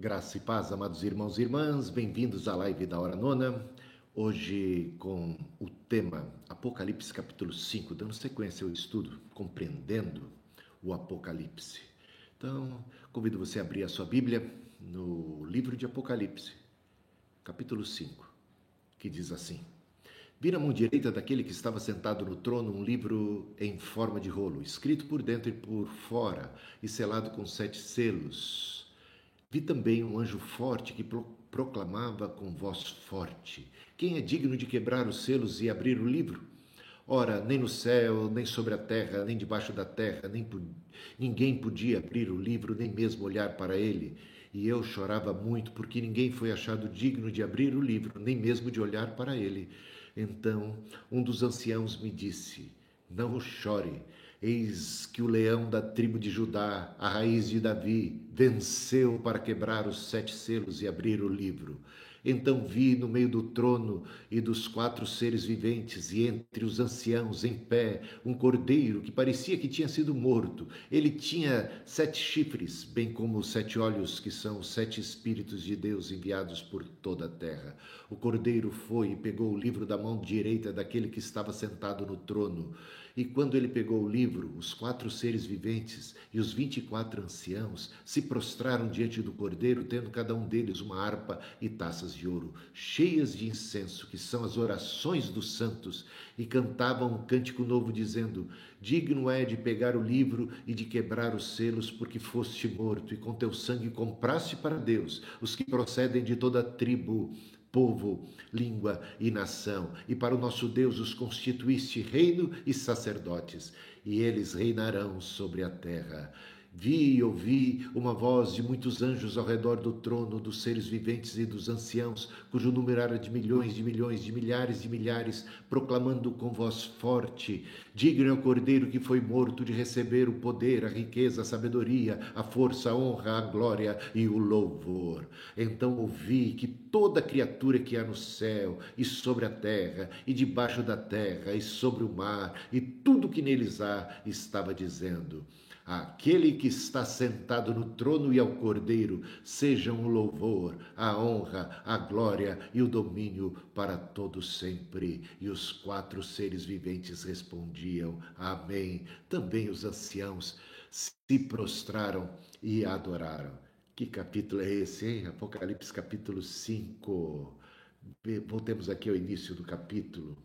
Graça e paz, amados irmãos e irmãs, bem-vindos à live da Hora Nona. Hoje, com o tema Apocalipse, capítulo 5, dando sequência ao estudo, compreendendo o Apocalipse. Então, convido você a abrir a sua Bíblia no livro de Apocalipse, capítulo 5, que diz assim: Vi na mão direita daquele que estava sentado no trono um livro em forma de rolo, escrito por dentro e por fora e selado com sete selos. Vi também um anjo forte que proclamava com voz forte: Quem é digno de quebrar os selos e abrir o livro? Ora, nem no céu, nem sobre a terra, nem debaixo da terra, nem ninguém podia abrir o livro, nem mesmo olhar para ele. E eu chorava muito, porque ninguém foi achado digno de abrir o livro, nem mesmo de olhar para ele. Então um dos anciãos me disse: Não chore. Eis que o leão da tribo de Judá, a raiz de Davi, venceu para quebrar os sete selos e abrir o livro. Então vi no meio do trono e dos quatro seres viventes, e entre os anciãos em pé, um cordeiro que parecia que tinha sido morto. Ele tinha sete chifres, bem como os sete olhos, que são os sete Espíritos de Deus enviados por toda a terra. O cordeiro foi e pegou o livro da mão direita daquele que estava sentado no trono. E quando ele pegou o livro, os quatro seres viventes e os vinte e quatro anciãos se prostraram diante do cordeiro, tendo cada um deles uma harpa e taças de ouro, cheias de incenso, que são as orações dos santos, e cantavam um cântico novo, dizendo: Digno é de pegar o livro e de quebrar os selos, porque foste morto, e com teu sangue compraste para Deus os que procedem de toda tribo povo, língua e nação, e para o nosso Deus os constituíste reino e sacerdotes, e eles reinarão sobre a terra. Vi e ouvi uma voz de muitos anjos ao redor do trono, dos seres viventes e dos anciãos, cujo número era de milhões de milhões, de milhares de milhares, proclamando com voz forte: Digno é o cordeiro que foi morto de receber o poder, a riqueza, a sabedoria, a força, a honra, a glória e o louvor. Então ouvi que toda criatura que há no céu e sobre a terra, e debaixo da terra, e sobre o mar, e tudo que neles há, estava dizendo: Aquele que está sentado no trono e ao Cordeiro, sejam o louvor, a honra, a glória e o domínio para todos sempre. E os quatro seres viventes respondiam: Amém. Também os anciãos se prostraram e adoraram. Que capítulo é esse, hein? Apocalipse capítulo 5. Voltemos aqui ao início do capítulo.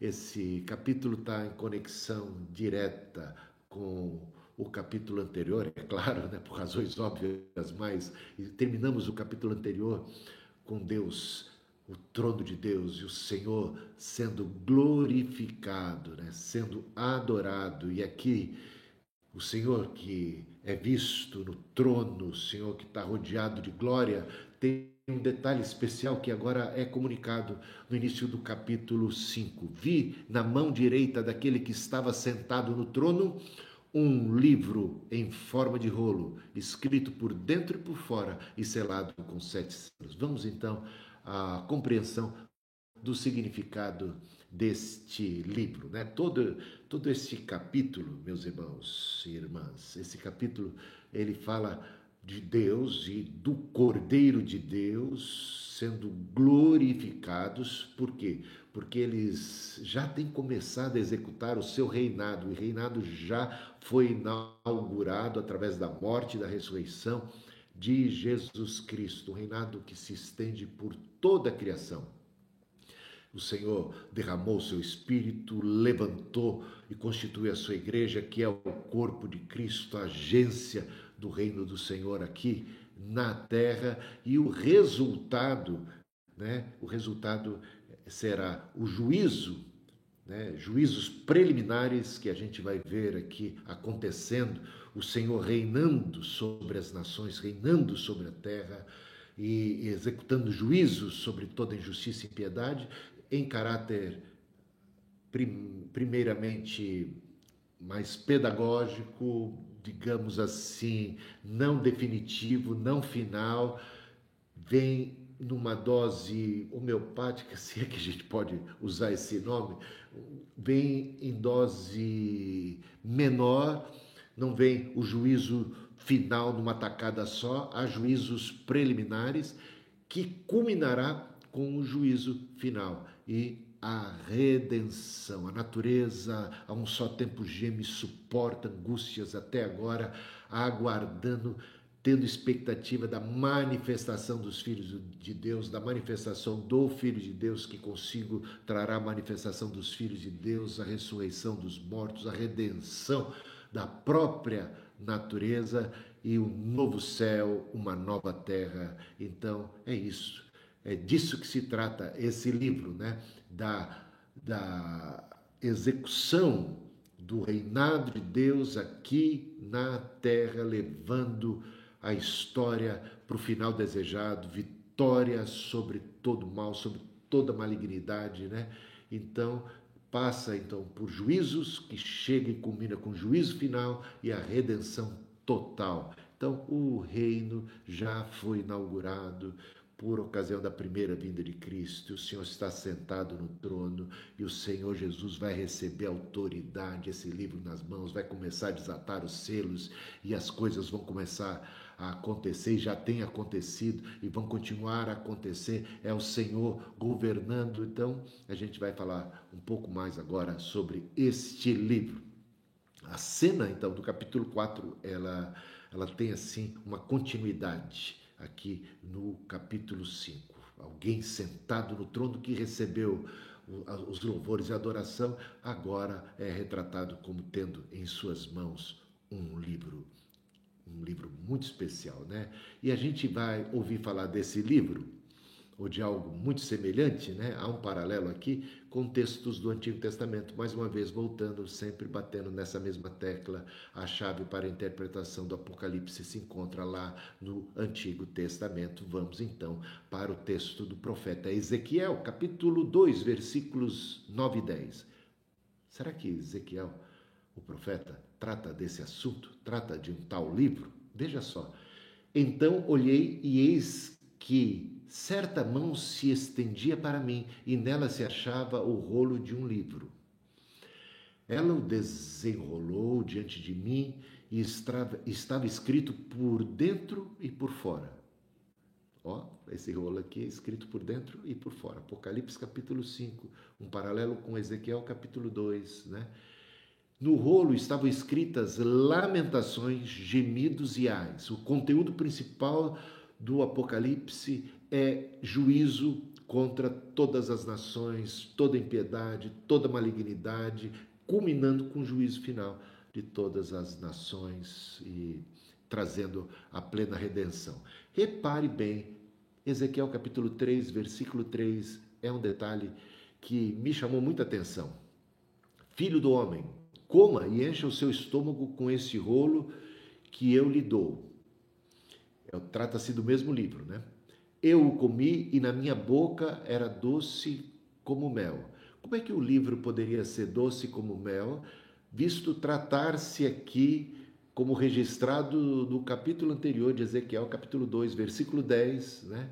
Esse capítulo está em conexão direta com o capítulo anterior, é claro, né, por razões óbvias, mas terminamos o capítulo anterior com Deus, o trono de Deus e o Senhor sendo glorificado, né, sendo adorado. E aqui o Senhor que é visto no trono, o Senhor que está rodeado de glória, tem um detalhe especial que agora é comunicado no início do capítulo 5. Vi na mão direita daquele que estava sentado no trono um livro em forma de rolo, escrito por dentro e por fora e selado com sete selos. Vamos então à compreensão do significado deste livro, né? Todo todo esse capítulo, meus irmãos e irmãs, esse capítulo ele fala de Deus e do Cordeiro de Deus sendo glorificados, por quê? Porque eles já têm começado a executar o seu reinado, e o reinado já foi inaugurado através da morte e da ressurreição de Jesus Cristo, um reinado que se estende por toda a criação. O Senhor derramou seu espírito, levantou e constituiu a sua igreja, que é o corpo de Cristo, a agência do reino do Senhor aqui na terra, e o resultado, né? O resultado será o juízo, né? Juízos preliminares que a gente vai ver aqui acontecendo, o Senhor reinando sobre as nações, reinando sobre a terra e executando juízos sobre toda injustiça e impiedade em caráter primeiramente mais pedagógico, digamos assim, não definitivo, não final, vem numa dose homeopática, se é que a gente pode usar esse nome, vem em dose menor, não vem o juízo final numa tacada só, há juízos preliminares que culminará com o juízo final. E a redenção. A natureza, a um só tempo geme e suporta angústias até agora, aguardando, tendo expectativa da manifestação dos filhos de Deus, da manifestação do Filho de Deus, que consigo trará a manifestação dos filhos de Deus, a ressurreição dos mortos, a redenção da própria natureza e um novo céu, uma nova terra. Então, é isso. É disso que se trata esse livro, né? Da, da execução do reinado de Deus aqui na terra, levando a história para o final desejado, vitória sobre todo mal, sobre toda malignidade, né? Então, passa então por juízos que chega e culmina com o juízo final e a redenção total. Então, o reino já foi inaugurado por ocasião da primeira vinda de Cristo. O Senhor está sentado no trono e o Senhor Jesus vai receber autoridade, esse livro nas mãos, vai começar a desatar os selos e as coisas vão começar a acontecer, já tem acontecido e vão continuar a acontecer. É o Senhor governando. Então, a gente vai falar um pouco mais agora sobre este livro. A cena, então, do capítulo 4, ela, ela tem, assim, uma continuidade aqui no capítulo 5. Alguém sentado no trono que recebeu os louvores e adoração, agora é retratado como tendo em suas mãos um livro, um livro muito especial, né? E a gente vai ouvir falar desse livro ou de algo muito semelhante, né? Há um paralelo aqui com textos do Antigo Testamento, mais uma vez voltando, sempre batendo nessa mesma tecla, a chave para a interpretação do Apocalipse se encontra lá no Antigo Testamento. Vamos então para o texto do profeta Ezequiel, capítulo 2, versículos 9 e 10. Será que Ezequiel, o profeta, trata desse assunto? Trata de um tal livro? Veja só. Então olhei e eis que certa mão se estendia para mim e nela se achava o rolo de um livro. Ela o desenrolou diante de mim e estava, estava escrito por dentro e por fora. Ó, esse rolo aqui é escrito por dentro e por fora. Apocalipse capítulo 5, um paralelo com Ezequiel capítulo 2, né? No rolo estavam escritas lamentações, gemidos e ais. O conteúdo principal do Apocalipse é juízo contra todas as nações, toda impiedade, toda malignidade, culminando com o juízo final de todas as nações e trazendo a plena redenção. Repare bem, Ezequiel capítulo 3, versículo 3 é um detalhe que me chamou muita atenção. Filho do homem, coma e encha o seu estômago com esse rolo que eu lhe dou. É, trata-se do mesmo livro, né? Eu o comi e na minha boca era doce como mel. Como é que o livro poderia ser doce como mel, visto tratar-se aqui como registrado no capítulo anterior de Ezequiel, capítulo 2, versículo 10, né?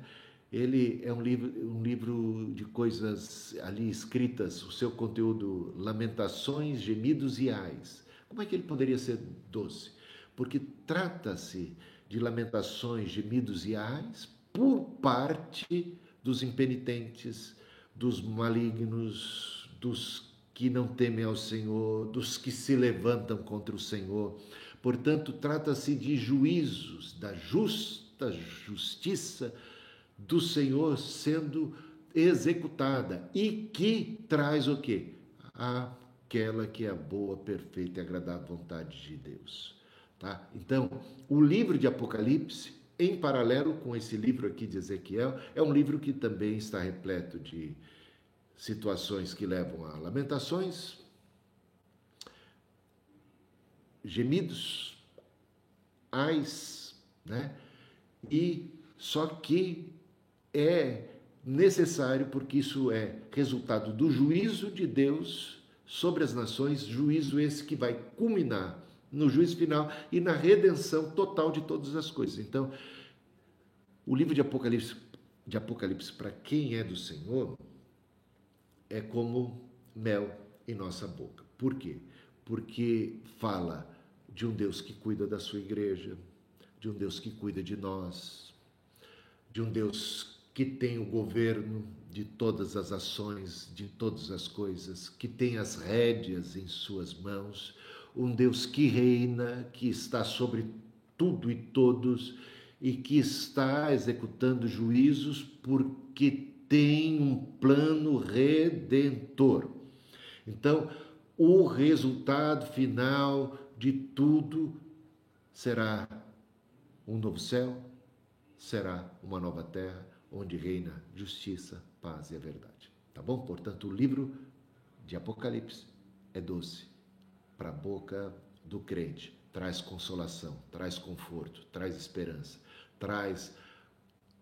Ele é um livro, um livro de coisas ali escritas, o seu conteúdo, lamentações, gemidos e ais. Como é que ele poderia ser doce? Porque trata-se de lamentações, gemidos e ais, por parte dos impenitentes, dos malignos, dos que não temem ao Senhor, dos que se levantam contra o Senhor. Portanto, trata-se de juízos, da justa justiça do Senhor sendo executada e que traz o quê? Aquela que é a boa, perfeita e agradável vontade de Deus. Tá? Então, o livro de Apocalipse em paralelo com esse livro aqui de Ezequiel, é um livro que também está repleto de situações que levam a lamentações, gemidos, ais, né? E só que é necessário porque isso é resultado do juízo de Deus sobre as nações, juízo esse que vai culminar no juízo final e na redenção total de todas as coisas. Então, o livro de Apocalipse, de Apocalipse para quem é do Senhor, é como mel em nossa boca. Por quê? Porque fala de um Deus que cuida da sua igreja, de um Deus que cuida de nós, de um Deus que tem o governo de todas as ações, de todas as coisas, que tem as rédeas em suas mãos, um Deus que reina, que está sobre tudo e todos e que está executando juízos porque tem um plano redentor. Então, o resultado final de tudo será um novo céu, será uma nova terra onde reina justiça, paz e a verdade. Tá bom? Portanto, o livro de Apocalipse é doce para a boca do crente, traz consolação, traz conforto, traz esperança, traz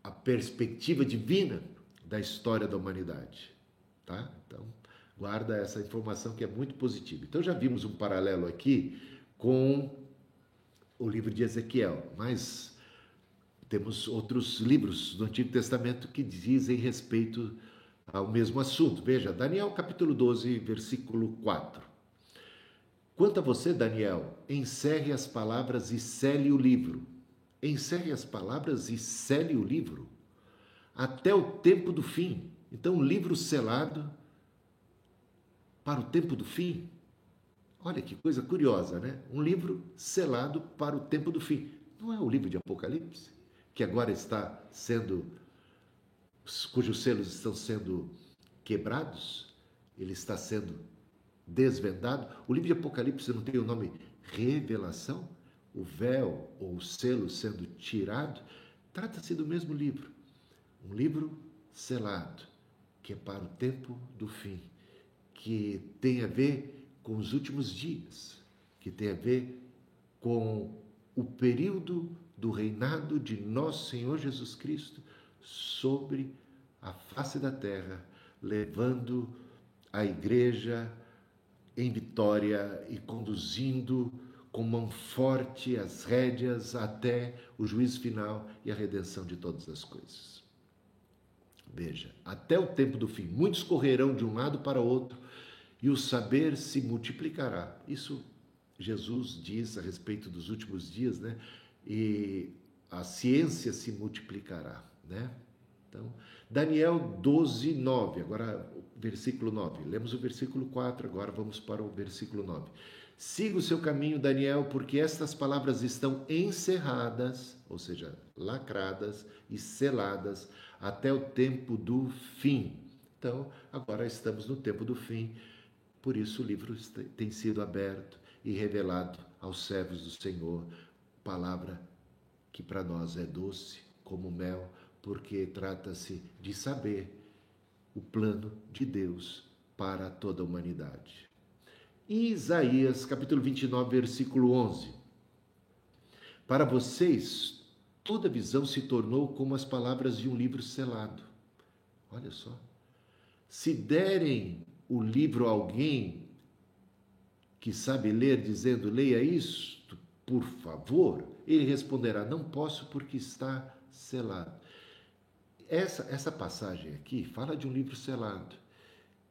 a perspectiva divina da história da humanidade, tá? Então, guarda essa informação que é muito positiva. Então já vimos um paralelo aqui com o livro de Ezequiel, mas temos outros livros do Antigo Testamento que dizem respeito ao mesmo assunto. Veja, Daniel capítulo 12, versículo 4. Quanto a você, Daniel, encerre as palavras e cele o livro. Encerre as palavras e cele o livro até o tempo do fim. Então, um livro selado para o tempo do fim. Olha que coisa curiosa, né? Um livro selado para o tempo do fim. Não é o livro de Apocalipse, que agora está sendo, cujos selos estão sendo quebrados, ele está sendo desvendado. O livro de Apocalipse não tem o nome Revelação, o véu ou o selo sendo tirado. Trata-se do mesmo livro. Um livro selado, que é para o tempo do fim, que tem a ver com os últimos dias, que tem a ver com o período do reinado de nosso Senhor Jesus Cristo sobre a face da terra, levando a igreja em vitória e conduzindo com mão forte as rédeas até o juízo final e a redenção de todas as coisas. Veja, até o tempo do fim, muitos correrão de um lado para outro e o saber se multiplicará. Isso Jesus diz a respeito dos últimos dias, né? E a ciência se multiplicará, né? Então, Daniel 12, 9, agora versículo 9. Lemos o versículo 4, agora vamos para o versículo 9. Siga o seu caminho, Daniel, porque estas palavras estão encerradas, ou seja, lacradas e seladas até o tempo do fim. Então, agora estamos no tempo do fim. Por isso o livro tem sido aberto e revelado aos servos do Senhor, palavra que para nós é doce como mel, porque trata-se de saber o plano de Deus para toda a humanidade. Isaías, capítulo 29, versículo 11. Para vocês, toda visão se tornou como as palavras de um livro selado. Olha só. Se derem o livro a alguém que sabe ler, dizendo: leia isto, por favor, ele responderá: não posso porque está selado. Essa, essa passagem aqui fala de um livro selado,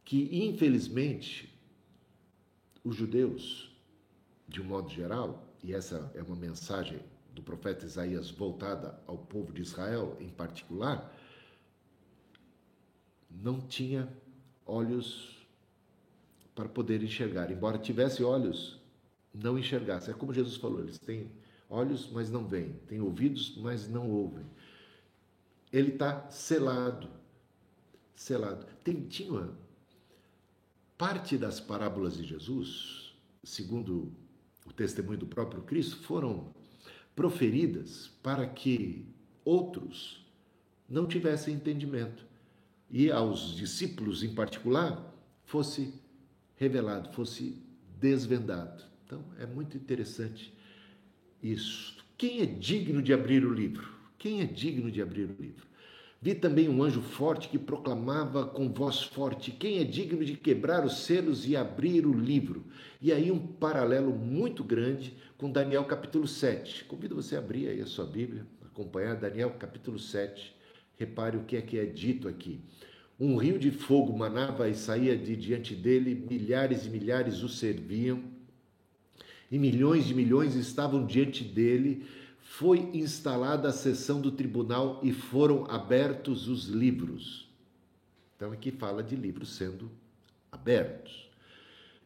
que infelizmente os judeus, de um modo geral, e essa é uma mensagem do profeta Isaías voltada ao povo de Israel em particular, não tinha olhos para poder enxergar. Embora tivesse olhos, não enxergasse. É como Jesus falou: eles têm olhos, mas não veem, têm ouvidos, mas não ouvem. Ele está selado. Selado. Tem, tinha parte das parábolas de Jesus, segundo o testemunho do próprio Cristo, foram proferidas para que outros não tivessem entendimento e aos discípulos em particular fosse revelado, fosse desvendado. Então é muito interessante isso. Quem é digno de abrir o livro? Quem é digno de abrir o livro? Vi também um anjo forte que proclamava com voz forte: Quem é digno de quebrar os selos e abrir o livro? E aí, um paralelo muito grande com Daniel capítulo 7. Convido você a abrir aí a sua Bíblia, acompanhar Daniel capítulo 7. Repare o que é que é dito aqui. Um rio de fogo manava e saía de diante dele, milhares e milhares o serviam, e milhões de milhões estavam diante dele. Foi instalada a sessão do tribunal e foram abertos os livros. Então aqui fala de livros sendo abertos.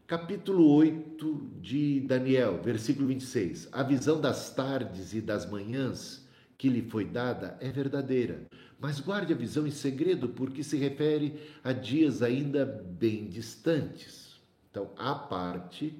Capítulo 8 de Daniel, versículo 26. A visão das tardes e das manhãs que lhe foi dada é verdadeira, mas guarde a visão em segredo, porque se refere a dias ainda bem distantes. Então, a parte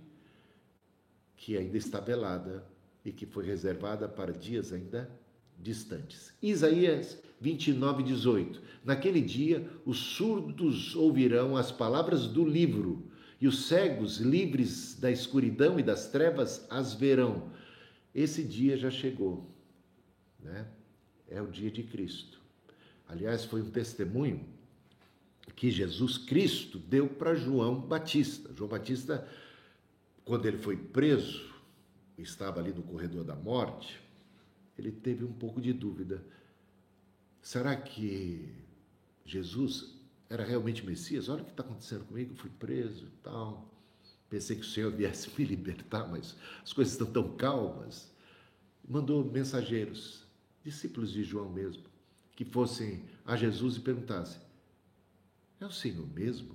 que ainda está velada e que foi reservada para dias ainda distantes. Isaías 29, 18. Naquele dia, os surdos ouvirão as palavras do livro e os cegos, livres da escuridão e das trevas, as verão. Esse dia já chegou, né? É o dia de Cristo. Aliás, foi um testemunho que Jesus Cristo deu para João Batista. João Batista, quando ele foi preso, estava ali no corredor da morte, ele teve um pouco de dúvida. Será que Jesus era realmente Messias? Olha o que está acontecendo comigo, fui preso e tal. Pensei que o Senhor viesse me libertar, mas as coisas estão tão calmas. Mandou mensageiros, discípulos de João mesmo, que fossem a Jesus e perguntassem: É o Senhor mesmo,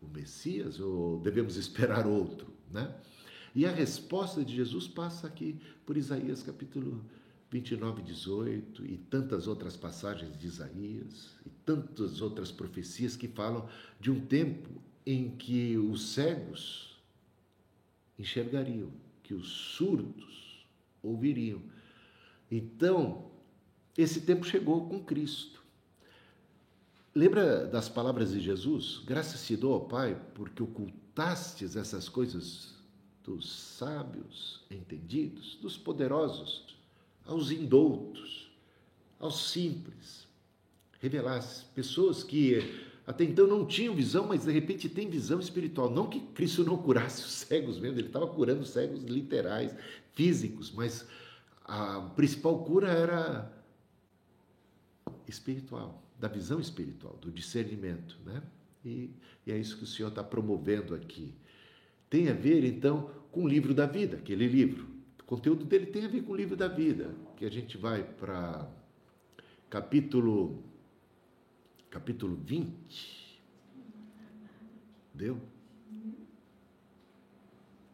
o Messias, ou devemos esperar outro? Né? E a resposta de Jesus passa aqui por Isaías capítulo 29, 18 e tantas outras passagens de Isaías e tantas outras profecias que falam de um tempo em que os cegos enxergariam, que os surdos ouviriam. Então, esse tempo chegou com Cristo. Lembra das palavras de Jesus? Graças te dou, Pai, porque ocultastes essas coisas dos sábios entendidos, dos poderosos aos indoutos, aos simples. Revelasse pessoas que até então não tinham visão, mas de repente têm visão espiritual. Não que Cristo não curasse os cegos mesmo, ele estava curando cegos literais, físicos, mas a principal cura era espiritual, da visão espiritual, do discernimento, né? E, e é isso que o Senhor está promovendo aqui. Tem a ver, então, com o livro da vida, aquele livro conteúdo dele tem a ver com o livro da vida, que a gente vai para capítulo capítulo 20. Deu?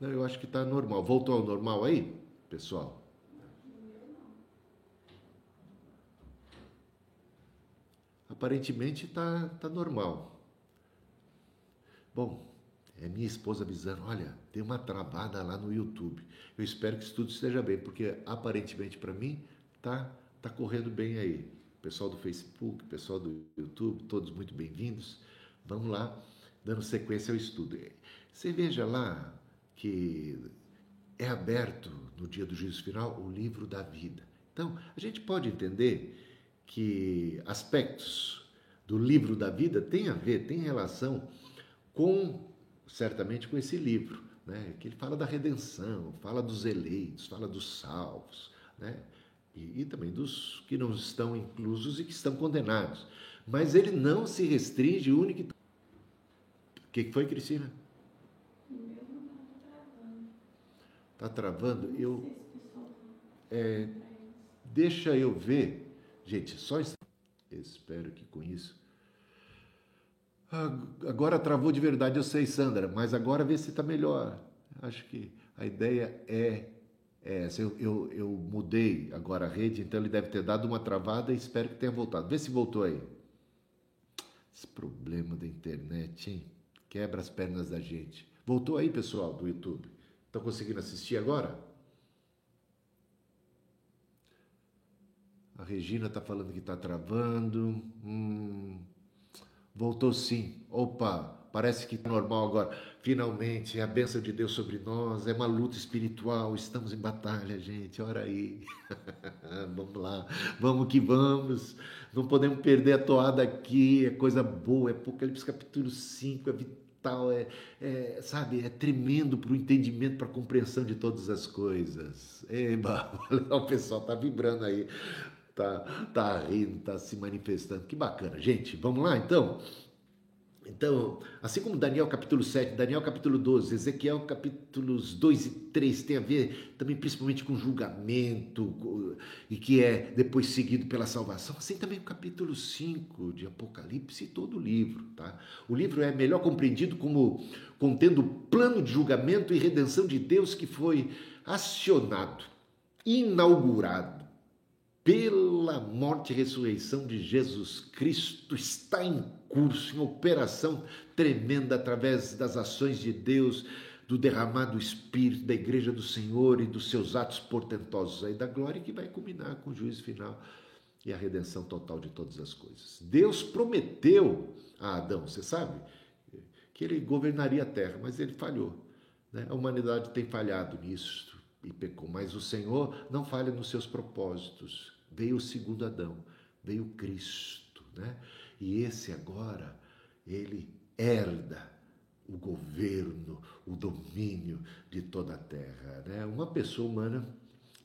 Não, eu acho que está normal. Voltou ao normal aí, pessoal? Aparentemente está tá normal. Bom, é minha esposa avisando: olha, tem uma travada lá no YouTube. Eu espero que isso tudo esteja bem, porque aparentemente para mim tá, tá correndo bem aí. Pessoal do Facebook, pessoal do YouTube, todos muito bem-vindos. Vamos lá, dando sequência ao estudo. Você veja lá que é aberto no dia do juízo final o livro da vida. Então, a gente pode entender que aspectos do livro da vida têm a ver, têm relação com certamente com esse livro, né? que ele fala da redenção, fala dos eleitos, fala dos salvos, né? e, e também dos que não estão inclusos e que estão condenados. Mas ele não se restringe único. O que foi, Cristina? Está travando? Eu. É, deixa eu ver. Gente, só. Espero que com isso Agora travou de verdade, eu sei, Sandra, mas agora vê se está melhor. Acho que a ideia é, é essa. Eu, eu, eu, mudei agora a rede, então ele deve ter dado uma travada e espero que tenha voltado. Vê se voltou aí. Esse problema da internet, hein? Quebra as pernas da gente. Voltou aí, pessoal, do YouTube? Estão conseguindo assistir agora? A Regina está falando que está travando. Hum. Voltou sim. Opa, parece que está normal agora. Finalmente, é a bênção de Deus sobre nós, é uma luta espiritual, estamos em batalha, gente, ora aí. vamos lá, vamos que vamos. Não podemos perder a toada aqui, é coisa boa, é Apocalipse capítulo 5, é vital, é, é sabe, é tremendo para o entendimento, para a compreensão de todas as coisas. Eba, o pessoal está vibrando aí tá, tá rindo, tá se manifestando. Que bacana. Gente, vamos lá então? Então, assim como Daniel capítulo 7, Daniel capítulo 12, Ezequiel capítulos 2 e 3 tem a ver também principalmente com julgamento e que é depois seguido pela salvação, assim também o capítulo 5 de Apocalipse e todo o livro, tá? O livro é melhor compreendido como contendo o plano de julgamento e redenção de Deus que foi acionado, inaugurado pela morte e ressurreição de Jesus Cristo está em curso, em operação tremenda através das ações de Deus, do derramado Espírito, da Igreja do Senhor e dos seus atos portentosos aí da glória que vai culminar com o juízo final e a redenção total de todas as coisas. Deus prometeu a Adão, você sabe, que ele governaria a terra, mas ele falhou. Né? A humanidade tem falhado nisso e pecou, mas o Senhor não falha nos seus propósitos veio o segundo Adão, veio Cristo, né? E esse agora, ele herda o governo, o domínio de toda a terra, né? Uma pessoa humana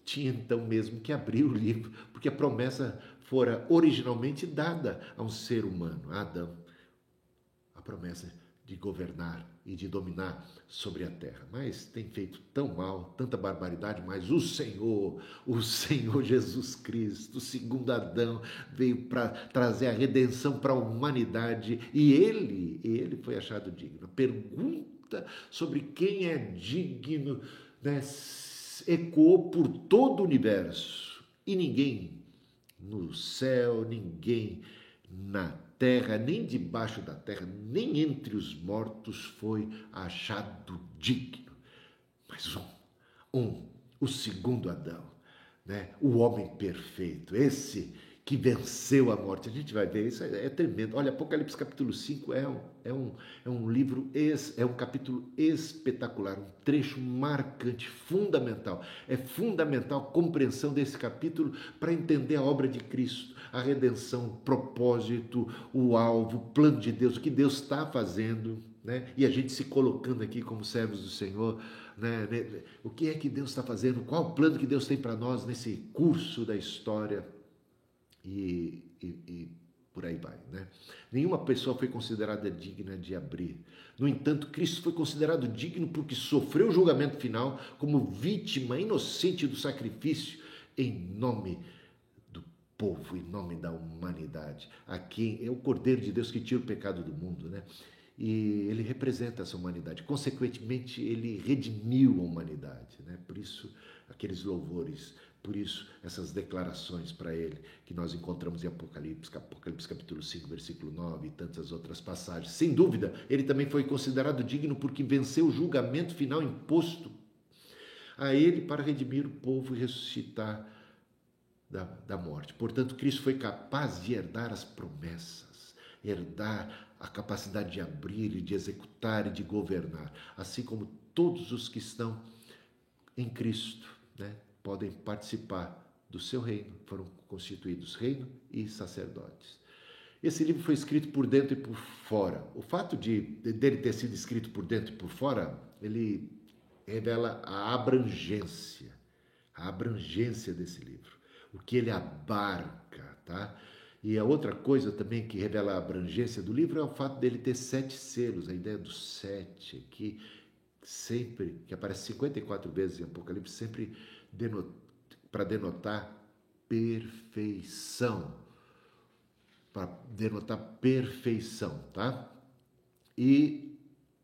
tinha então mesmo que abrir o livro, porque a promessa fora originalmente dada a um ser humano, a Adão. A promessa de governar e de dominar sobre a terra. Mas tem feito tão mal, tanta barbaridade, mas o Senhor, o Senhor Jesus Cristo, segundo Adão, veio para trazer a redenção para a humanidade e ele, ele foi achado digno. Pergunta sobre quem é digno né, ecoou por todo o universo e ninguém no céu, ninguém na terra, nem debaixo da terra, nem entre os mortos foi achado digno. Mas um, um, o segundo Adão, né? o homem perfeito, esse que venceu a morte. A gente vai ver, isso é, é tremendo. Olha, Apocalipse capítulo 5 é um, é um, é um livro, é um capítulo espetacular, um trecho marcante, fundamental. É fundamental a compreensão desse capítulo para entender a obra de Cristo, a redenção, o propósito, o alvo, o plano de Deus, o que Deus está fazendo. Né? E a gente se colocando aqui como servos do Senhor, né? O que é que Deus está fazendo? Qual o plano que Deus tem para nós nesse curso da história? E, e, e por aí vai. Né? Nenhuma pessoa foi considerada digna de abrir. No entanto, Cristo foi considerado digno porque sofreu o julgamento final como vítima inocente do sacrifício em nome do povo, em nome da humanidade. Aqui é o Cordeiro de Deus que tira o pecado do mundo, né? E ele representa essa humanidade. Consequentemente, ele redimiu a humanidade, né? Por isso, aqueles louvores por isso, essas declarações para ele que nós encontramos em Apocalipse, Apocalipse capítulo 5, versículo 9 e tantas outras passagens. Sem dúvida, ele também foi considerado digno porque venceu o julgamento final imposto a ele para redimir o povo e ressuscitar da, da morte. Portanto, Cristo foi capaz de herdar as promessas, herdar a capacidade de abrir e de executar e de governar, assim como todos os que estão em Cristo, né? Podem participar do seu reino, foram constituídos reino e sacerdotes. Esse livro foi escrito por dentro e por fora. O fato de dele ter sido escrito por dentro e por fora, ele revela a abrangência, a abrangência desse livro, o que ele abarca, tá? E a outra coisa também que revela a abrangência do livro é o fato dele ter sete selos, a ideia do sete, que sempre, que aparece 54 vezes em Apocalipse, sempre denot, para denotar perfeição. Para denotar perfeição, tá? E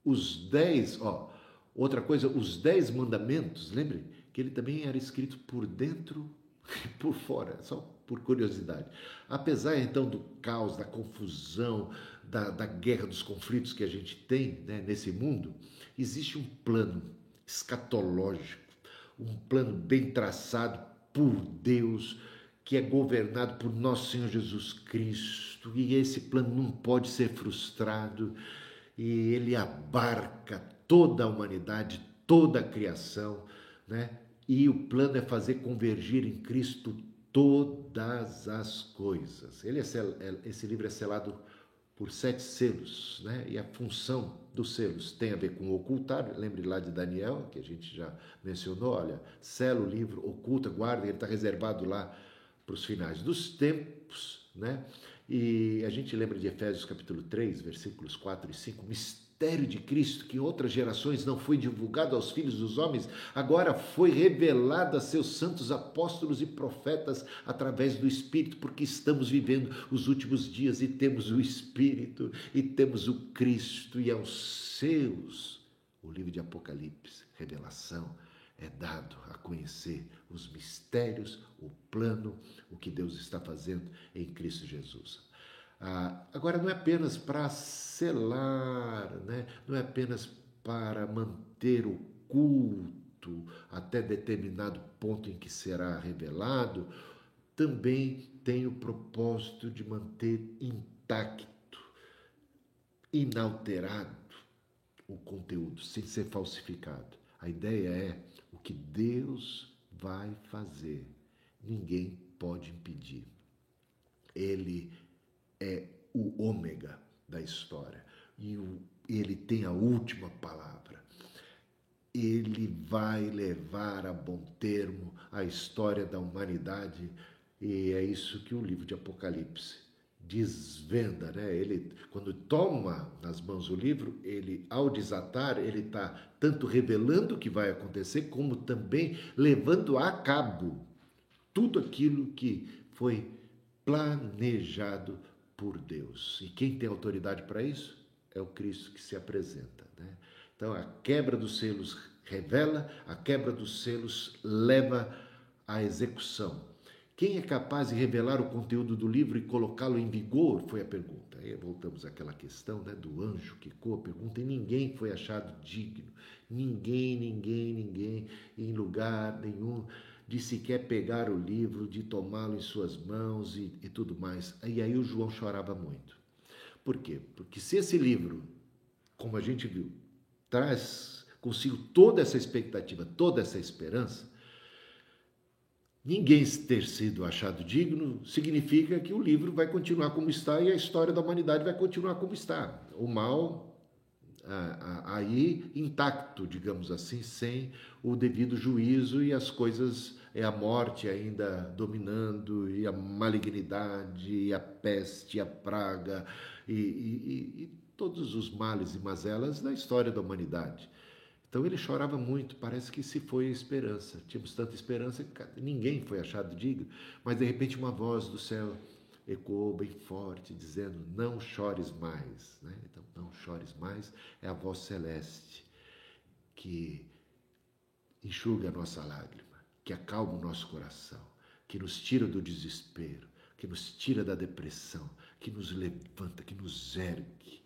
os dez, ó, outra coisa, os dez mandamentos, lembre que ele também era escrito por dentro e por fora, só por curiosidade. Apesar então do caos, da confusão, da, da guerra, dos conflitos que a gente tem né, nesse mundo, existe um plano escatológico um plano bem traçado por Deus, que é governado por nosso Senhor Jesus Cristo, e esse plano não pode ser frustrado, e ele abarca toda a humanidade, toda a criação, né? E o plano é fazer convergir em Cristo todas as coisas. Ele é, é esse livro é selado por sete selos, né? E a função dos selos tem a ver com ocultar. Lembre lá de Daniel, que a gente já mencionou. Olha, sela o livro, oculta, guarda, ele está reservado lá para os finais dos tempos, né? E a gente lembra de Efésios capítulo 3, versículos 4 e 5, mistério de Cristo que em outras gerações não foi divulgado aos filhos dos homens, agora foi revelado a seus santos apóstolos e profetas através do Espírito, porque estamos vivendo os últimos dias e temos o Espírito e temos o Cristo e aos seus, o livro de Apocalipse, revelação, é dado a conhecer os mistérios, o plano, o que Deus está fazendo em Cristo Jesus. Ah, agora, não é apenas para selar, né? não é apenas para manter o culto até determinado ponto em que será revelado, também tem o propósito de manter intacto, inalterado o conteúdo, sem ser falsificado. A ideia é o que Deus vai fazer, ninguém pode impedir. Ele é o ômega da história e o, ele tem a última palavra. Ele vai levar a bom termo a história da humanidade e é isso que o livro de Apocalipse desvenda, né? Ele quando toma nas mãos o livro, ele ao desatar, ele está tanto revelando o que vai acontecer, como também levando a cabo tudo aquilo que foi planejado por Deus. E quem tem autoridade para isso é o Cristo que se apresenta, né? Então a quebra dos selos revela, a quebra dos selos leva à execução. Quem é capaz de revelar o conteúdo do livro e colocá-lo em vigor? Foi a pergunta. Aí voltamos àquela questão né, do anjo que coa a pergunta, e ninguém foi achado digno. Ninguém, ninguém, ninguém, em lugar nenhum, de sequer pegar o livro, de tomá-lo em suas mãos e, e tudo mais. E aí o João chorava muito. Por quê? Porque se esse livro, como a gente viu, traz consigo toda essa expectativa, toda essa esperança, ninguém ter sido achado digno significa que o livro vai continuar como está e a história da humanidade vai continuar como está. O mal aí intacto, digamos assim, sem o devido juízo e as coisas, é a morte ainda dominando, e a malignidade, e a peste, e a praga, e, e, e todos os males e mazelas da história da humanidade. Então ele chorava muito, parece que se foi a esperança. Tínhamos tanta esperança que ninguém foi achado digno, mas de repente uma voz do céu ecoou bem forte, dizendo: Não chores mais. Né? Então, não chores mais é a voz celeste que enxuga a nossa lágrima, que acalma o nosso coração, que nos tira do desespero, que nos tira da depressão, que nos levanta, que nos ergue.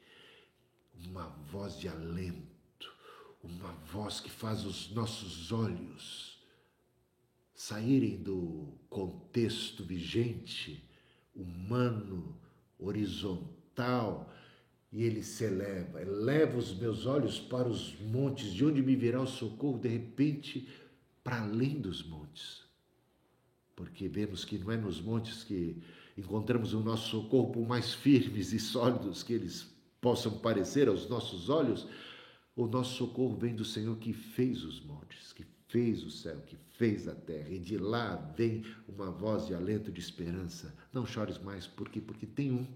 Uma voz de alento uma voz que faz os nossos olhos saírem do contexto vigente, humano, horizontal, e ele se eleva, eleva os meus olhos para os montes, de onde me virá o socorro, de repente, para além dos montes. Porque vemos que não é nos montes que encontramos o nosso socorro, por mais firmes e sólidos que eles possam parecer aos nossos olhos, o nosso socorro vem do Senhor que fez os montes, que fez o céu, que fez a terra, e de lá vem uma voz de alento de esperança. Não chores mais, por quê? Porque tem um.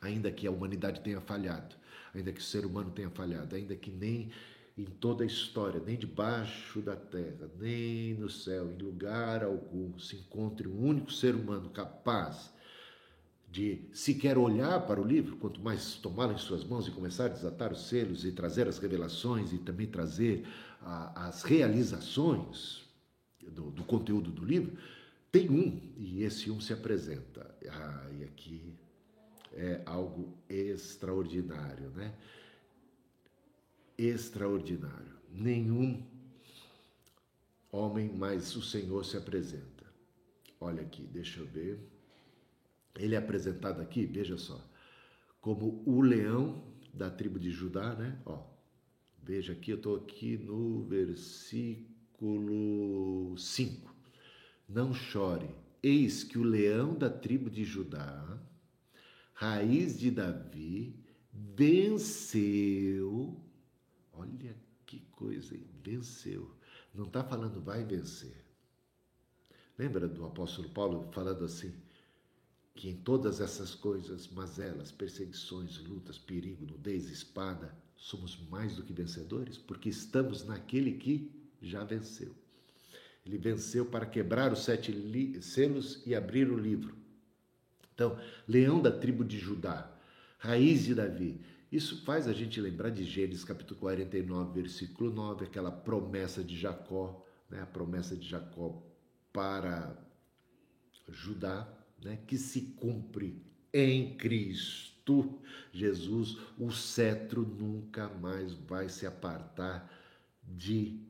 Ainda que a humanidade tenha falhado, ainda que o ser humano tenha falhado, ainda que nem em toda a história, nem debaixo da terra, nem no céu, em lugar algum, se encontre um único ser humano capaz de sequer olhar para o livro, quanto mais tomá-lo em suas mãos e começar a desatar os selos e trazer as revelações e também trazer a, as realizações do, do, conteúdo do livro, tem um, e esse um se apresenta. Ah, e aqui é algo extraordinário, né? Extraordinário. Nenhum homem, mas o Senhor se apresenta. Olha aqui, deixa eu ver. Ele é apresentado aqui, veja só, como o leão da tribo de Judá, né? Ó, veja aqui, eu estou aqui no versículo 5. Não chore, eis que o leão da tribo de Judá, raiz de Davi, venceu. Olha que coisa, hein? venceu. Não está falando vai vencer. Lembra do apóstolo Paulo falando assim? Que em todas essas coisas, mazelas, perseguições, lutas, perigo, nudez, espada, somos mais do que vencedores, porque estamos naquele que já venceu. Ele venceu para quebrar os sete selos e abrir o livro. Então, leão da tribo de Judá, raiz de Davi. Isso faz a gente lembrar de Gênesis capítulo 49, versículo 9, aquela promessa de Jacó, né? a promessa de Jacó para Judá, né? que se cumpre em Cristo Jesus. O cetro nunca mais vai se apartar de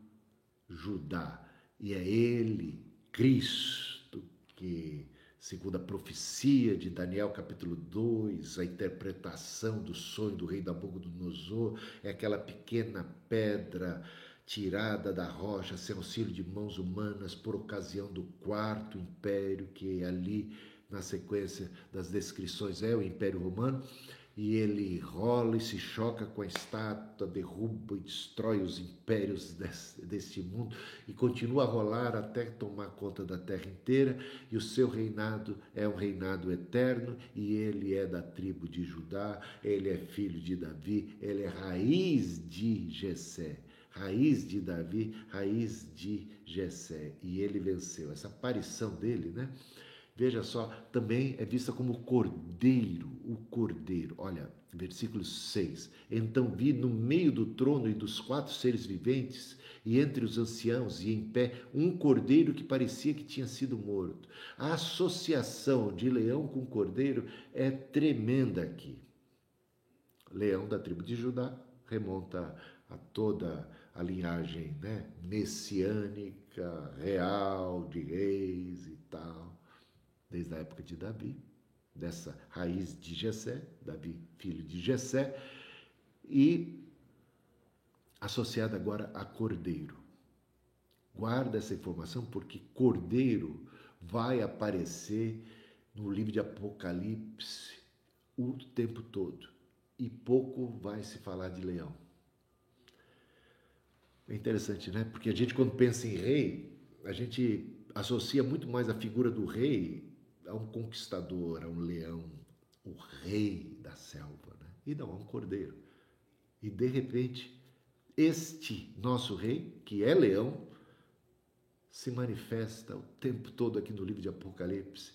Judá. E é Ele, Cristo, que segundo a profecia de Daniel capítulo 2, a interpretação do sonho do rei Nabucodonosor, é aquela pequena pedra tirada da rocha sem auxílio de mãos humanas por ocasião do quarto império, que ali na sequência das descrições é o Império Romano, e ele rola e se choca com a estátua, derruba e destrói os impérios desse, deste mundo e continua a rolar até tomar conta da terra inteira. E o seu reinado é um reinado eterno e ele é da tribo de Judá, ele é filho de Davi, ele é raiz de Jessé. Raiz de Davi, raiz de Jessé. E ele venceu. Essa aparição dele, né? Veja só, também é vista como cordeiro, o cordeiro. Olha, versículo 6. Então vi no meio do trono e dos quatro seres viventes, e entre os anciãos e em pé, um cordeiro que parecia que tinha sido morto. A associação de leão com cordeiro é tremenda aqui. Leão da tribo de Judá remonta a toda a linhagem né, messiânica, real, de reis e tal desde a época de Davi, dessa raiz de Jessé, Davi, filho de Jessé, e associada agora a cordeiro. Guarda essa informação porque cordeiro vai aparecer no livro de Apocalipse o tempo todo e pouco vai se falar de leão. É interessante, né? Porque a gente quando pensa em rei, a gente associa muito mais a figura do rei a um conquistador, a um leão, o rei da selva, né? e não a um cordeiro. E de repente, este nosso rei, que é leão, se manifesta o tempo todo aqui no livro de Apocalipse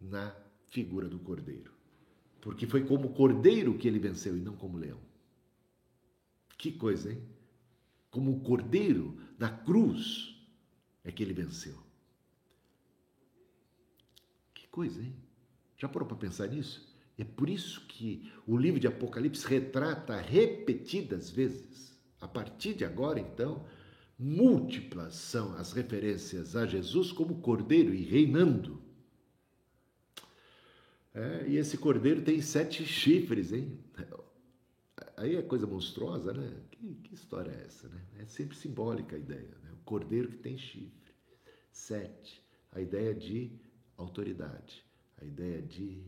na figura do cordeiro. Porque foi como cordeiro que ele venceu e não como leão. Que coisa, hein? Como cordeiro na cruz é que ele venceu coisa, hein? Já parou para pensar nisso? É por isso que o livro de Apocalipse retrata repetidas vezes, a partir de agora, então, múltiplas são as referências a Jesus como cordeiro e reinando. É, e esse cordeiro tem sete chifres, hein? Aí é coisa monstruosa, né? Que, que história é essa, né? É sempre simbólica a ideia, né? O cordeiro que tem chifre. Sete. A ideia de autoridade, a ideia de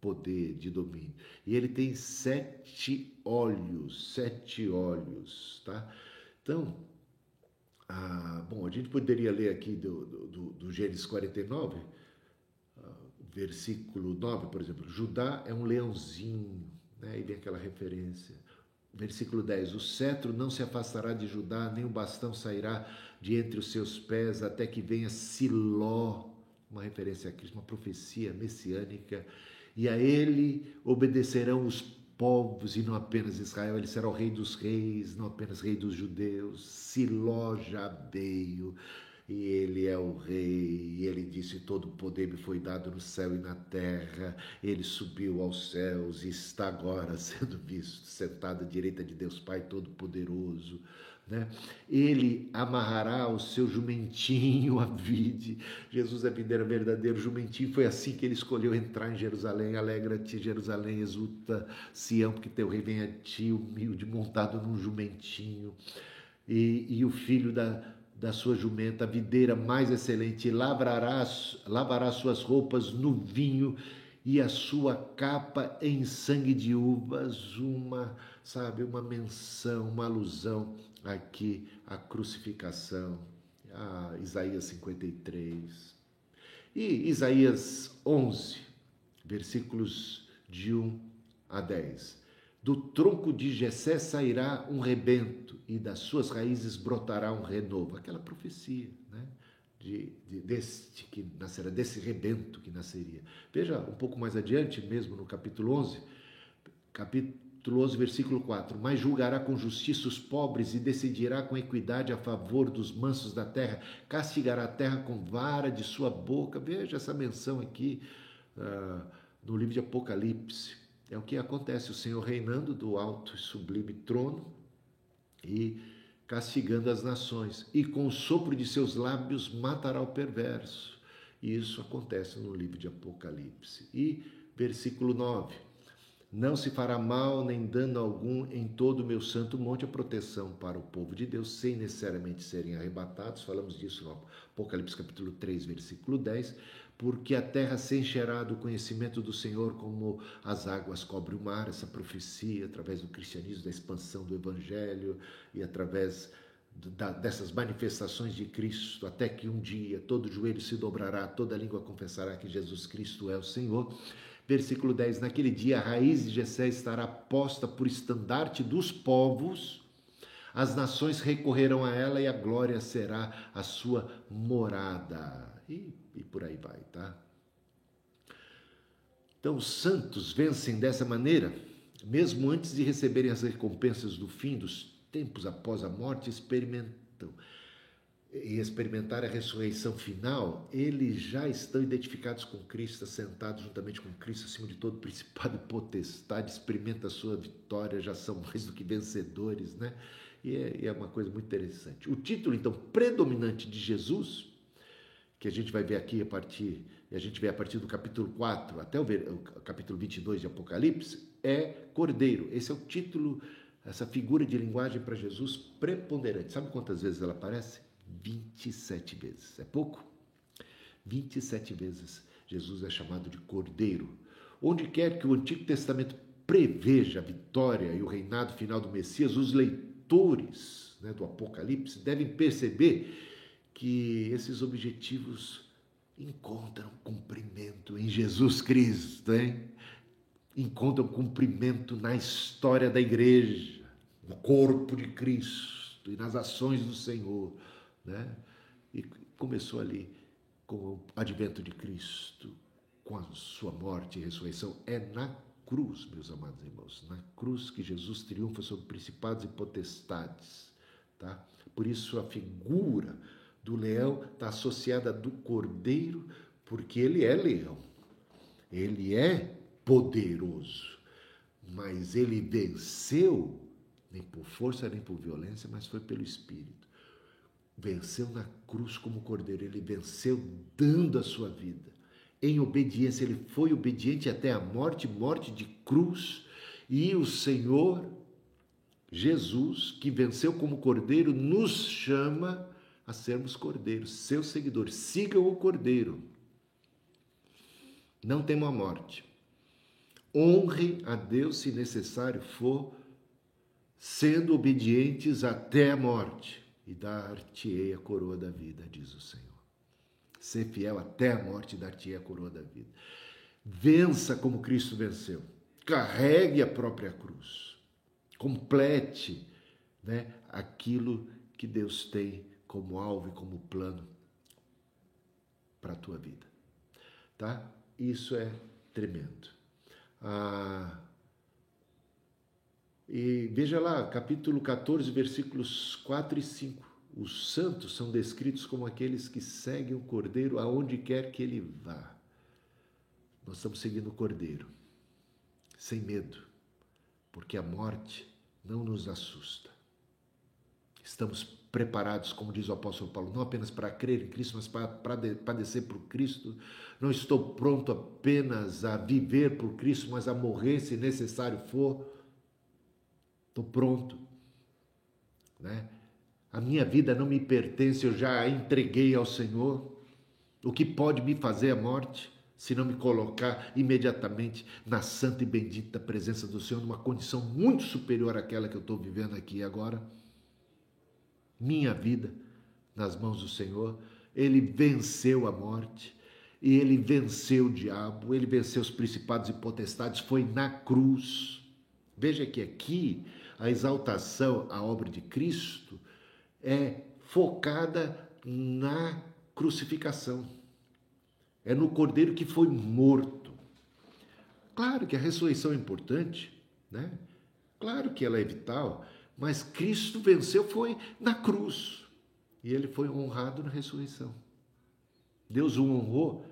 poder, de domínio. E ele tem sete olhos, sete olhos, tá? Então, ah, bom, a gente poderia ler aqui do, do, do Gênesis 49, ah, versículo 9, por exemplo, Judá é um leãozinho, né? E vem aquela referência. Versículo 10: O cetro não se afastará de Judá, nem o bastão sairá de entre os seus pés, até que venha Siló, uma referência a Cristo, uma profecia messiânica, e a ele obedecerão os povos e não apenas Israel, ele será o rei dos reis, não apenas rei dos judeus. Siló já veio e ele é o rei, e ele disse: Todo o poder me foi dado no céu e na terra. Ele subiu aos céus e está agora sendo visto, sentado à direita de Deus Pai Todo-Poderoso. Né? Ele amarrará o seu jumentinho a vide. Jesus é videira verdadeiro, jumentinho. Foi assim que ele escolheu entrar em Jerusalém. Alegra-te, Jerusalém, exulta, Sião, porque teu rei vem a ti, humilde, montado num jumentinho. E, e o filho da, da sua jumenta, a videira mais excelente, lavrará, lavará suas roupas no vinho e a sua capa em sangue de uvas, uma, sabe, uma menção, uma alusão aqui à crucificação, a Isaías 53. E Isaías 11, versículos de 1 a 10. Do tronco de Jessé sairá um rebento e das suas raízes brotará um renovo. Aquela profecia, né? De, de, deste que nascerá, desse rebento que nasceria. Veja um pouco mais adiante, mesmo no capítulo 11, capítulo 11, versículo 4: Mas julgará com justiça os pobres e decidirá com equidade a favor dos mansos da terra, castigará a terra com vara de sua boca. Veja essa menção aqui uh, no livro de Apocalipse. É o que acontece, o Senhor reinando do alto e sublime trono e castigando as nações, e com o sopro de seus lábios matará o perverso. E isso acontece no livro de Apocalipse. E versículo 9: Não se fará mal nem dano algum em todo o meu santo monte a proteção para o povo de Deus, sem necessariamente serem arrebatados. Falamos disso no Apocalipse capítulo 3, versículo 10 porque a terra se encherá do conhecimento do Senhor como as águas cobrem o mar, essa profecia através do cristianismo, da expansão do evangelho e através dessas manifestações de Cristo, até que um dia todo joelho se dobrará, toda língua confessará que Jesus Cristo é o Senhor. Versículo 10: Naquele dia a raiz de Jessé estará posta por estandarte dos povos, as nações recorrerão a ela e a glória será a sua morada. E e por aí vai, tá? Então, os santos vencem dessa maneira, mesmo antes de receberem as recompensas do fim dos tempos após a morte, experimentam e experimentar a ressurreição final, eles já estão identificados com Cristo, sentados juntamente com Cristo, acima de todo principado e potestade, experimenta a sua vitória, já são mais do que vencedores, né? E é, é uma coisa muito interessante. O título, então, predominante de Jesus que a gente vai ver aqui a partir, a gente vê a partir do capítulo 4 até o, o capítulo 22 de Apocalipse, é Cordeiro. Esse é o título, essa figura de linguagem para Jesus preponderante. Sabe quantas vezes ela aparece? 27 vezes. É pouco? 27 vezes Jesus é chamado de Cordeiro. Onde quer que o Antigo Testamento preveja a vitória e o reinado final do Messias, os leitores né, do Apocalipse devem perceber que esses objetivos encontram cumprimento em Jesus Cristo, hein? encontram cumprimento na história da igreja, no corpo de Cristo e nas ações do Senhor. Né? E começou ali com o advento de Cristo, com a sua morte e ressurreição. É na cruz, meus amados irmãos, na cruz que Jesus triunfa sobre principados e potestades. Tá? Por isso a figura do leão está associada do cordeiro, porque ele é leão. Ele é poderoso, mas ele venceu nem por força nem por violência, mas foi pelo Espírito. Venceu na cruz como cordeiro, ele venceu dando a sua vida. Em obediência, ele foi obediente até a morte morte de cruz. E o Senhor Jesus, que venceu como cordeiro, nos chama a sermos cordeiros, seus seguidores. Sigam o cordeiro. Não temam a morte. Honre a Deus se necessário for, sendo obedientes até a morte, e dar-te-ei a coroa da vida, diz o Senhor. Ser fiel até a morte e dar-te-ei a coroa da vida. Vença como Cristo venceu. Carregue a própria cruz. Complete né, aquilo que Deus tem como alvo e como plano para a tua vida. Tá? Isso é tremendo. Ah, e veja lá, capítulo 14, versículos 4 e 5. Os santos são descritos como aqueles que seguem o Cordeiro aonde quer que ele vá. Nós estamos seguindo o Cordeiro, sem medo, porque a morte não nos assusta. Estamos preparados, como diz o apóstolo Paulo, não apenas para crer em Cristo, mas para padecer por Cristo. Não estou pronto apenas a viver por Cristo, mas a morrer se necessário for. Estou pronto. Né? A minha vida não me pertence, eu já a entreguei ao Senhor. O que pode me fazer a morte? se não me colocar imediatamente na santa e bendita presença do Senhor, numa condição muito superior àquela que eu estou vivendo aqui agora minha vida nas mãos do Senhor. Ele venceu a morte e ele venceu o diabo, ele venceu os principados e potestades, foi na cruz. Veja que aqui a exaltação à obra de Cristo é focada na crucificação. É no cordeiro que foi morto. Claro que a ressurreição é importante, né? Claro que ela é vital, mas Cristo venceu foi na cruz. E ele foi honrado na ressurreição. Deus o honrou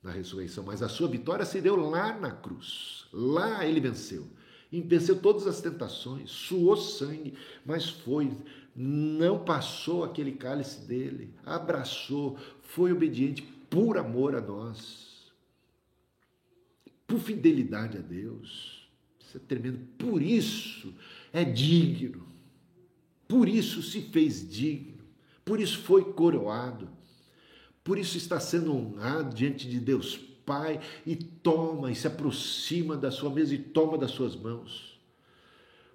na ressurreição, mas a sua vitória se deu lá na cruz. Lá ele venceu. E venceu todas as tentações, suou sangue, mas foi, não passou aquele cálice dele, abraçou, foi obediente por amor a nós, por fidelidade a Deus. Isso é tremendo. Por isso é digno, por isso se fez digno, por isso foi coroado. Por isso está sendo honrado diante de Deus Pai e toma e se aproxima da sua mesa e toma das suas mãos.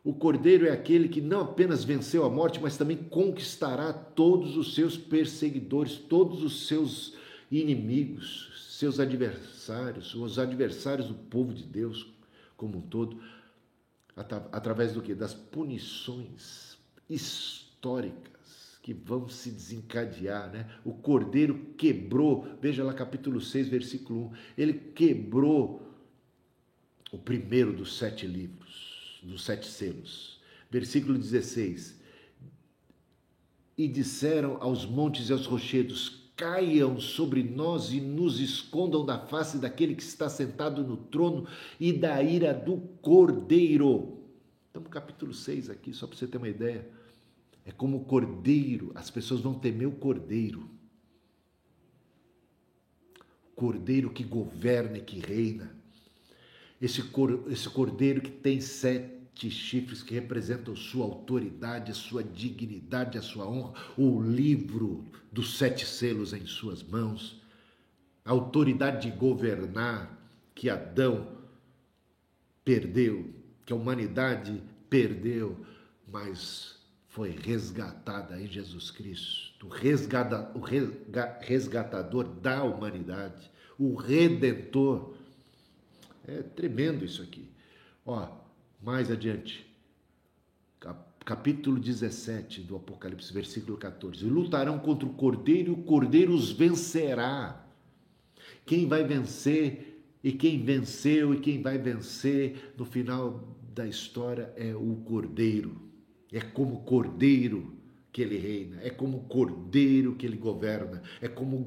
O cordeiro é aquele que não apenas venceu a morte, mas também conquistará todos os seus perseguidores, todos os seus inimigos, seus adversários, os adversários do povo de Deus como um todo, através do que? Das punições históricas que vão se desencadear, né? O cordeiro quebrou, veja lá capítulo 6, versículo 1, ele quebrou o primeiro dos sete livros, dos sete selos. Versículo 16. E disseram aos montes e aos rochedos: Caiam sobre nós e nos escondam da face daquele que está sentado no trono e da ira do cordeiro. Estamos no capítulo 6 aqui, só para você ter uma ideia. É como o cordeiro, as pessoas vão temer o cordeiro. Cordeiro que governa e que reina. Esse, cor, esse cordeiro que tem sete chifres que representam sua autoridade, a sua dignidade, a sua honra, o livro dos sete selos em suas mãos, a autoridade de governar que Adão perdeu, que a humanidade perdeu, mas foi resgatada em Jesus Cristo, o, o resgatador da humanidade, o redentor. É tremendo isso aqui. Ó, mais adiante, capítulo 17 do Apocalipse, versículo 14. Lutarão contra o cordeiro e o cordeiro os vencerá. Quem vai vencer e quem venceu e quem vai vencer no final da história é o cordeiro. É como cordeiro que ele reina, é como cordeiro que ele governa, é como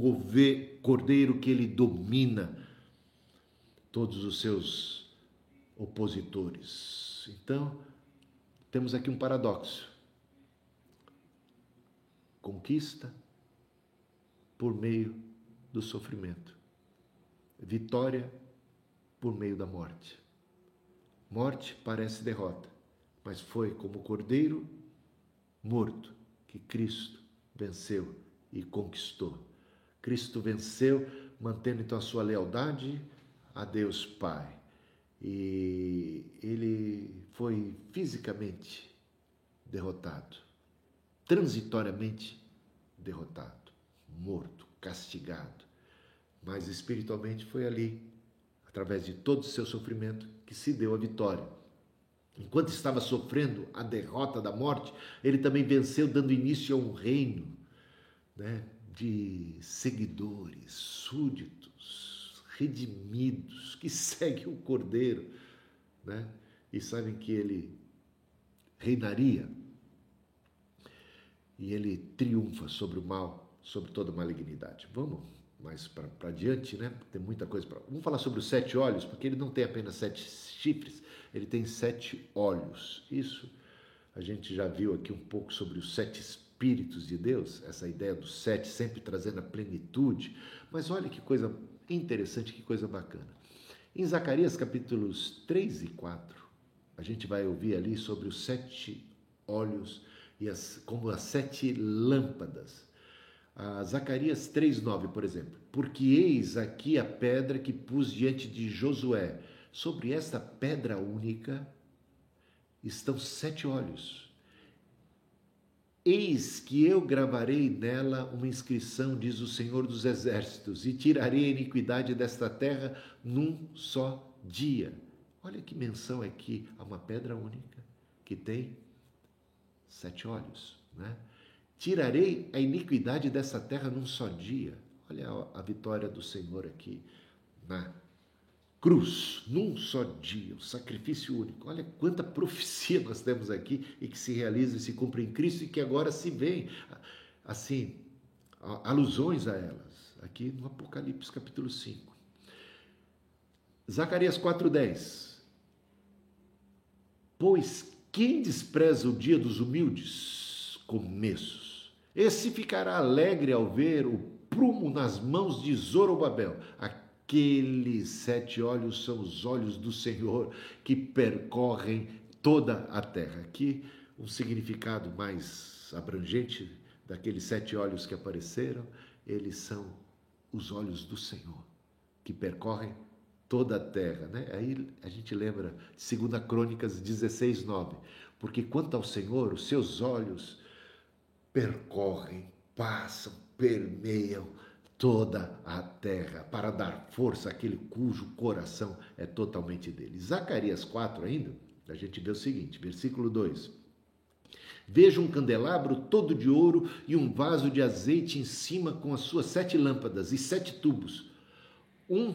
cordeiro que ele domina todos os seus opositores. Então, temos aqui um paradoxo. Conquista por meio do sofrimento, vitória por meio da morte. Morte parece derrota, mas foi como cordeiro morto que Cristo venceu e conquistou. Cristo venceu, mantendo então a sua lealdade a Deus Pai. E ele foi fisicamente derrotado, transitoriamente derrotado, morto, castigado. Mas espiritualmente foi ali, através de todo o seu sofrimento, que se deu a vitória Enquanto estava sofrendo a derrota da morte, ele também venceu, dando início a um reino né, de seguidores, súditos, redimidos, que seguem o Cordeiro né, e sabem que ele reinaria. E ele triunfa sobre o mal, sobre toda malignidade. Vamos mais para diante, né? Tem muita coisa para. Vamos falar sobre os sete olhos, porque ele não tem apenas sete chifres, ele tem sete olhos. Isso a gente já viu aqui um pouco sobre os sete espíritos de Deus, essa ideia dos sete sempre trazendo a plenitude. Mas olha que coisa interessante, que coisa bacana. Em Zacarias capítulos 3 e 4, a gente vai ouvir ali sobre os sete olhos e as, como as sete lâmpadas. A Zacarias 3,9, por exemplo. Porque eis aqui a pedra que pus diante de Josué, Sobre esta pedra única estão sete olhos. Eis que eu gravarei nela uma inscrição, diz o Senhor dos Exércitos, e tirarei a iniquidade desta terra num só dia. Olha que menção aqui a uma pedra única que tem sete olhos, né? Tirarei a iniquidade dessa terra num só dia. Olha a vitória do Senhor aqui na cruz, num só dia, o sacrifício único. Olha quanta profecia nós temos aqui e que se realiza e se cumpre em Cristo e que agora se vê, assim, alusões a elas, aqui no Apocalipse capítulo 5. Zacarias 4,10. Pois quem despreza o dia dos humildes começos, esse ficará alegre ao ver o prumo nas mãos de Zorobabel, Aqueles sete olhos são os olhos do Senhor que percorrem toda a terra. Aqui, um significado mais abrangente daqueles sete olhos que apareceram, eles são os olhos do Senhor que percorrem toda a terra. Né? Aí a gente lembra 2 Crônicas 16, 9. Porque quanto ao Senhor, os seus olhos percorrem, passam, permeiam toda a terra, para dar força àquele cujo coração é totalmente dele. Zacarias 4 ainda, a gente vê o seguinte, versículo 2. Veja um candelabro todo de ouro e um vaso de azeite em cima com as suas sete lâmpadas e sete tubos, um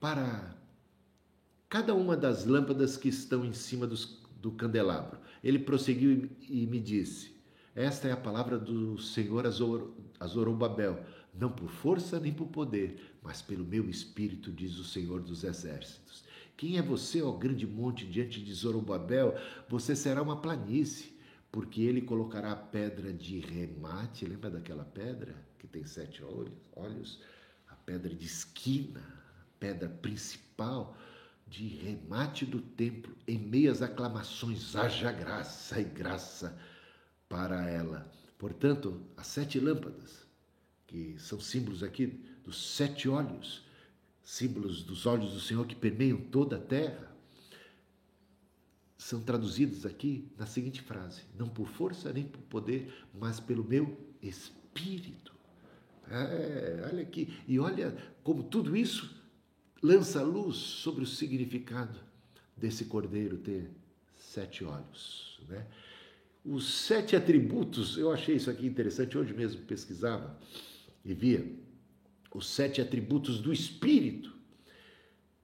para cada uma das lâmpadas que estão em cima dos, do candelabro. Ele prosseguiu e me disse: Esta é a palavra do Senhor a Zorobabel não por força nem por poder, mas pelo meu espírito, diz o Senhor dos Exércitos. Quem é você, ó grande monte, diante de Zorobabel? Você será uma planície, porque ele colocará a pedra de remate. Lembra daquela pedra que tem sete olhos? A pedra de esquina, a pedra principal de remate do templo, em meias aclamações, haja graça e graça para ela. Portanto, as sete lâmpadas que são símbolos aqui dos sete olhos, símbolos dos olhos do Senhor que permeiam toda a terra, são traduzidos aqui na seguinte frase: não por força nem por poder, mas pelo meu espírito. É, olha aqui, e olha como tudo isso lança luz sobre o significado desse cordeiro ter sete olhos. Né? Os sete atributos, eu achei isso aqui interessante, hoje mesmo pesquisava e via os sete atributos do Espírito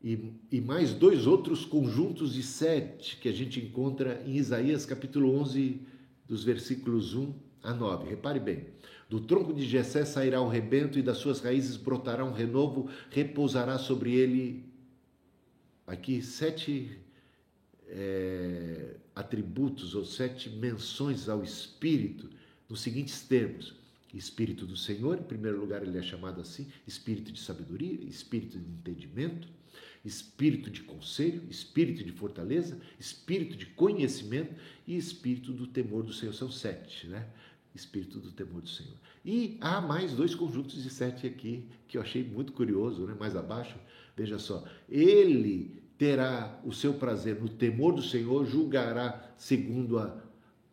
e, e, mais dois outros conjuntos de sete que a gente encontra em Isaías capítulo 11, dos versículos 1 a 9. Repare bem. Do tronco de Jessé sairá um rebento e das suas raízes brotará um renovo, repousará sobre ele aqui sete é, atributos ou sete menções ao Espírito nos seguintes termos: Espírito do Senhor, em primeiro lugar, ele é chamado assim: espírito de sabedoria, espírito de entendimento, espírito de conselho, espírito de fortaleza, espírito de conhecimento e espírito do temor do Senhor. São sete, né? Espírito do temor do Senhor. E há mais dois conjuntos de sete aqui que eu achei muito curioso, né? Mais abaixo, veja só. Ele terá o seu prazer no temor do Senhor, julgará segundo a,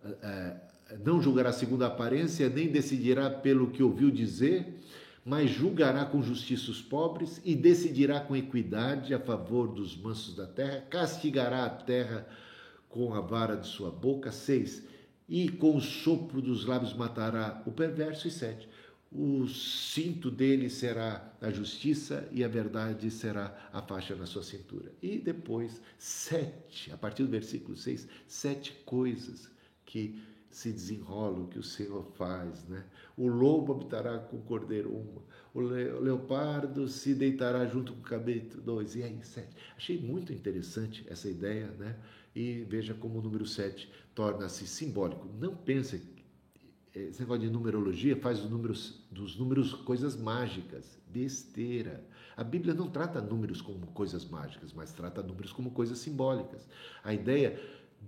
a, a não julgará segundo a aparência, nem decidirá pelo que ouviu dizer, mas julgará com justiça os pobres e decidirá com equidade a favor dos mansos da terra, castigará a terra com a vara de sua boca. Seis, e com o sopro dos lábios matará o perverso. E sete, o cinto dele será a justiça e a verdade será a faixa na sua cintura. E depois, sete, a partir do versículo seis, sete coisas que se desenrola o que o Senhor faz, né? O lobo habitará com o cordeiro, uma. O leopardo se deitará junto com o cabrito, dois. E aí, sete. Achei muito interessante essa ideia, né? E veja como o número sete torna-se simbólico. Não pense esse negócio de numerologia faz dos números, dos números coisas mágicas, besteira. A Bíblia não trata números como coisas mágicas, mas trata números como coisas simbólicas. A ideia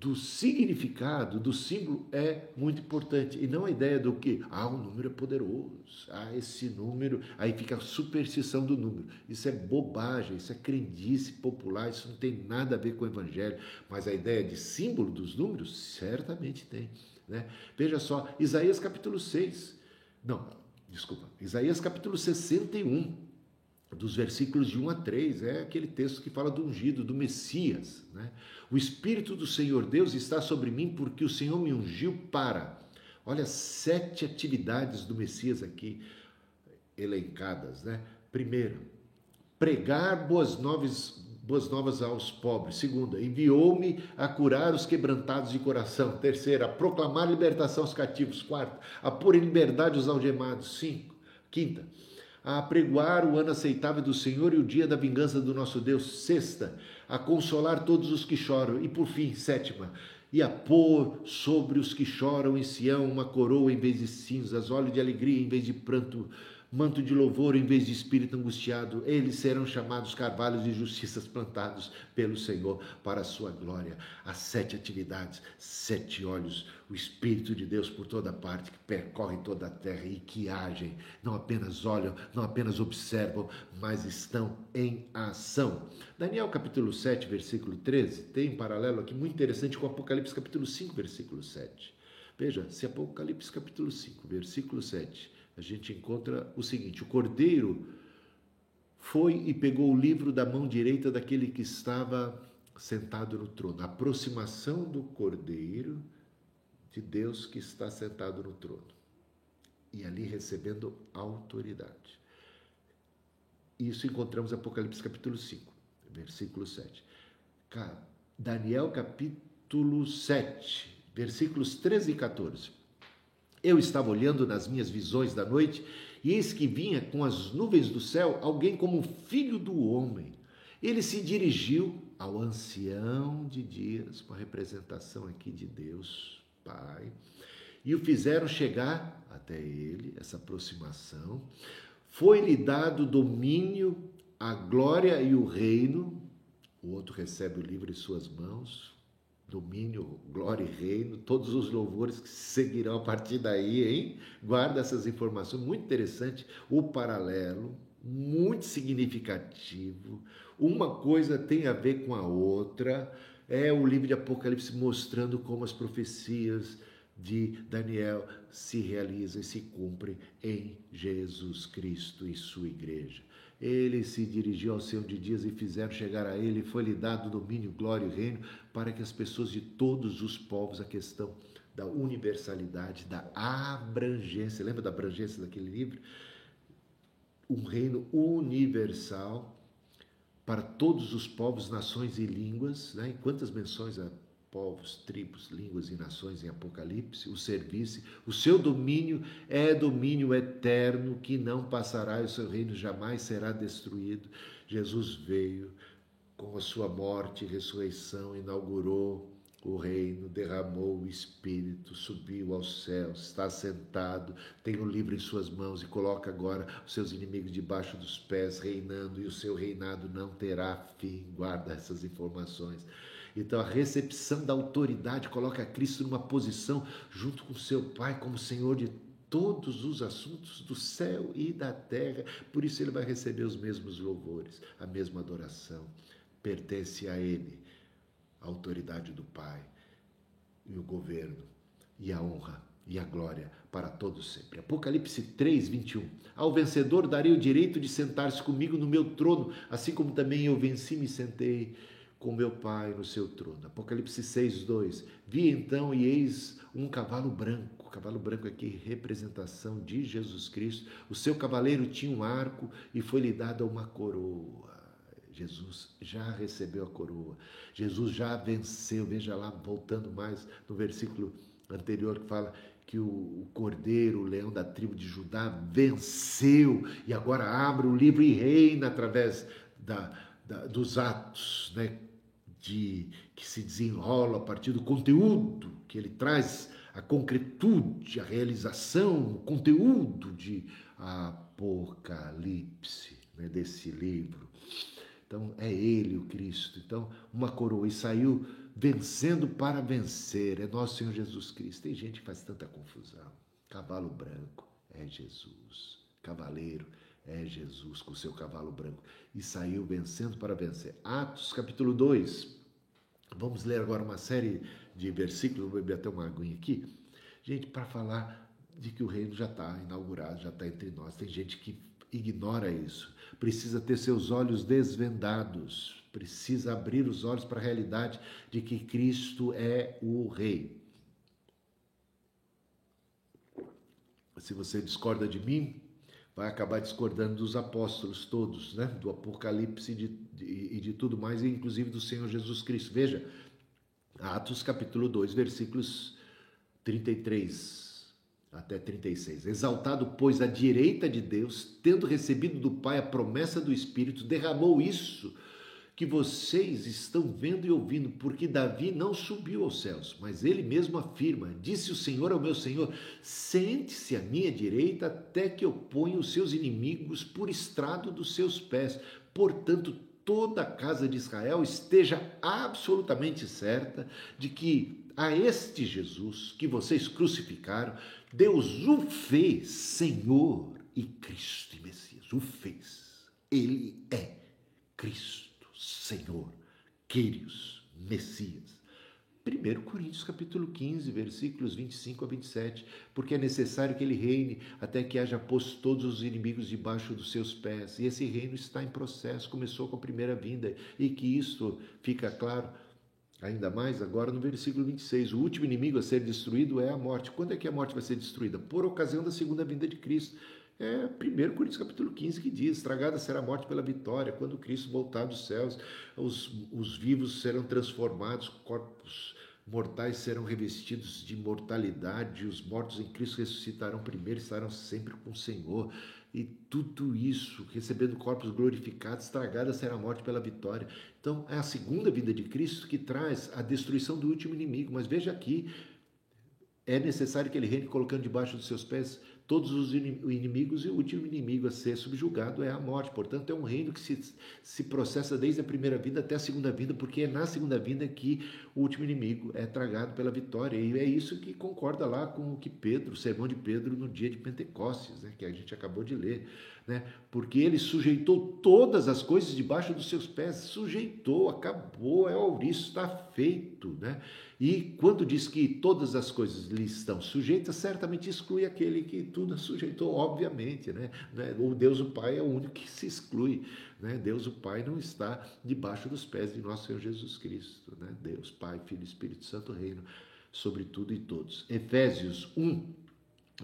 do significado, do símbolo é muito importante. E não a ideia do que, ah, o número é poderoso, ah, esse número, aí fica a superstição do número. Isso é bobagem, isso é crendice popular, isso não tem nada a ver com o evangelho. Mas a ideia de símbolo dos números, certamente tem. Né? Veja só, Isaías capítulo 6. Não, desculpa. Isaías capítulo 61, dos versículos de 1 a 3. É aquele texto que fala do ungido, do Messias. Né? O Espírito do Senhor Deus está sobre mim porque o Senhor me ungiu para. Olha, sete atividades do Messias aqui elencadas. Né? Primeiro, pregar boas novas, boas novas aos pobres. Segunda, enviou-me a curar os quebrantados de coração. Terceira, a proclamar libertação aos cativos. Quarta, a pôr em liberdade os algemados. Cinco. Quinta, a apregoar o ano aceitável do Senhor e o dia da vingança do nosso Deus. Sexta, a consolar todos os que choram. E por fim, sétima, e a pôr sobre os que choram em Sião uma coroa em vez de cinzas, óleo de alegria em vez de pranto manto de louvor em vez de espírito angustiado. Eles serão chamados carvalhos de justiças plantados pelo Senhor para a sua glória. As sete atividades, sete olhos, o Espírito de Deus por toda parte, que percorre toda a terra e que agem, não apenas olham, não apenas observam, mas estão em ação. Daniel capítulo 7, versículo 13, tem um paralelo aqui muito interessante com Apocalipse capítulo 5, versículo 7. Veja, se Apocalipse capítulo 5, versículo 7 a gente encontra o seguinte: o cordeiro foi e pegou o livro da mão direita daquele que estava sentado no trono. A aproximação do cordeiro de Deus que está sentado no trono. E ali recebendo autoridade. Isso encontramos Apocalipse capítulo 5, versículo 7. Daniel capítulo 7, versículos 13 e 14. Eu estava olhando nas minhas visões da noite, e eis que vinha com as nuvens do céu alguém como um filho do homem. Ele se dirigiu ao ancião de dias, uma representação aqui de Deus, Pai, e o fizeram chegar até ele, essa aproximação. Foi-lhe dado domínio, a glória e o reino. O outro recebe o livro em suas mãos, domínio, glória e reino, todos os louvores que seguirão a partir daí, hein? Guarda essas informações, muito interessante, o paralelo, muito significativo. Uma coisa tem a ver com a outra. É o livro de Apocalipse mostrando como as profecias de Daniel se realizam e se cumprem em Jesus Cristo e sua igreja. Ele se dirigiu ao Senhor de dias e fizeram chegar a ele, foi-lhe dado domínio, glória e reino, para que as pessoas de todos os povos, a questão da universalidade, da abrangência, lembra da abrangência daquele livro? Um reino universal para todos os povos, nações e línguas, né? quantas menções a povos, tribos, línguas e nações em Apocalipse, o serviço, o seu domínio é domínio eterno que não passará e o seu reino jamais será destruído. Jesus veio com a sua morte e ressurreição, inaugurou o reino, derramou o Espírito, subiu aos céus, está sentado, tem o livro em suas mãos e coloca agora os seus inimigos debaixo dos pés, reinando, e o seu reinado não terá fim. Guarda essas informações. Então a recepção da autoridade coloca Cristo numa posição junto com seu Pai como Senhor de todos os assuntos do céu e da terra. Por isso ele vai receber os mesmos louvores, a mesma adoração. Pertence a ele a autoridade do Pai e o governo e a honra e a glória para todos sempre. Apocalipse 3, 21. Ao vencedor darei o direito de sentar-se comigo no meu trono, assim como também eu venci e me sentei com meu Pai no seu trono. Apocalipse 6, 2. Vi então e eis um cavalo branco. O cavalo branco aqui, representação de Jesus Cristo. O seu cavaleiro tinha um arco e foi-lhe dada uma coroa. Jesus já recebeu a coroa. Jesus já venceu. Veja lá, voltando mais no versículo anterior que fala que o, cordeiro, o leão da tribo de Judá, venceu e agora abre o livro e reina através da, dos atos, né? De que se desenrola a partir do conteúdo que ele traz, a concretude, a realização, o conteúdo de Apocalipse, né, desse livro. Então, é ele o Cristo. Então, uma coroa. E saiu vencendo para vencer. É nosso Senhor Jesus Cristo. Tem gente que faz tanta confusão. Cavalo branco é Jesus. Cavaleiro é Jesus com seu cavalo branco e saiu vencendo para vencer. Atos capítulo 2. Vamos ler agora uma série de versículos, vou beber até uma aguinha aqui. Gente, para falar de que o reino já está inaugurado, já está entre nós. Tem gente que ignora isso. Precisa ter seus olhos desvendados, precisa abrir os olhos para a realidade de que Cristo é o Rei. Se você discorda de mim, vai acabar discordando dos apóstolos todos, né? do Apocalipse e de, de, de tudo mais, inclusive do Senhor Jesus Cristo. Veja, Atos capítulo 2, versículos 33 até 36. Exaltado, pois, à direita de Deus, tendo recebido do Pai a promessa do Espírito, derramou isso que vocês estão vendo e ouvindo, porque Davi não subiu aos céus, mas ele mesmo afirma: Disse o Senhor ao meu Senhor: Sente-se à minha direita até que eu ponha os seus inimigos por estrado dos seus pés. Portanto, toda a casa de Israel esteja absolutamente certa de que a este Jesus que vocês crucificaram, Deus o fez Senhor e Cristo e Messias. O fez. Ele é Cristo. Senhor, Quírios, Messias. 1 Coríntios capítulo 15, versículos 25 a 27, porque é necessário que ele reine até que haja posto todos os inimigos debaixo dos seus pés. E esse reino está em processo, começou com a primeira vinda, e que isto fica claro ainda mais agora no versículo 26. O último inimigo a ser destruído é a morte. Quando é que a morte vai ser destruída? Por ocasião da segunda vinda de Cristo. É 1 Coríntios capítulo 15 que diz: Estragada será a morte pela vitória, quando Cristo voltar dos céus, os, os vivos serão transformados, corpos mortais serão revestidos de mortalidade, os mortos em Cristo ressuscitarão primeiro estarão sempre com o Senhor. E tudo isso, recebendo corpos glorificados, estragada será a morte pela vitória. Então, é a segunda vida de Cristo que traz a destruição do último inimigo. Mas veja aqui, é necessário que ele reine colocando debaixo dos seus pés todos os inimigos e o último inimigo a ser subjugado é a morte. Portanto, é um reino que se, se processa desde a primeira vida até a segunda vida, porque é na segunda vida que o último inimigo é tragado pela vitória. E é isso que concorda lá com o que Pedro, o sermão de Pedro no dia de Pentecostes, né, que a gente acabou de ler né? porque ele sujeitou todas as coisas debaixo dos seus pés, sujeitou, acabou, é ouriço, está feito. Né? E quando diz que todas as coisas lhe estão sujeitas, certamente exclui aquele que tudo sujeitou, obviamente. Né? né? O Deus o Pai é o único que se exclui. Né? Deus o Pai não está debaixo dos pés de nosso Senhor Jesus Cristo. Né? Deus, Pai, Filho Espírito Santo reino sobre tudo e todos. Efésios 1,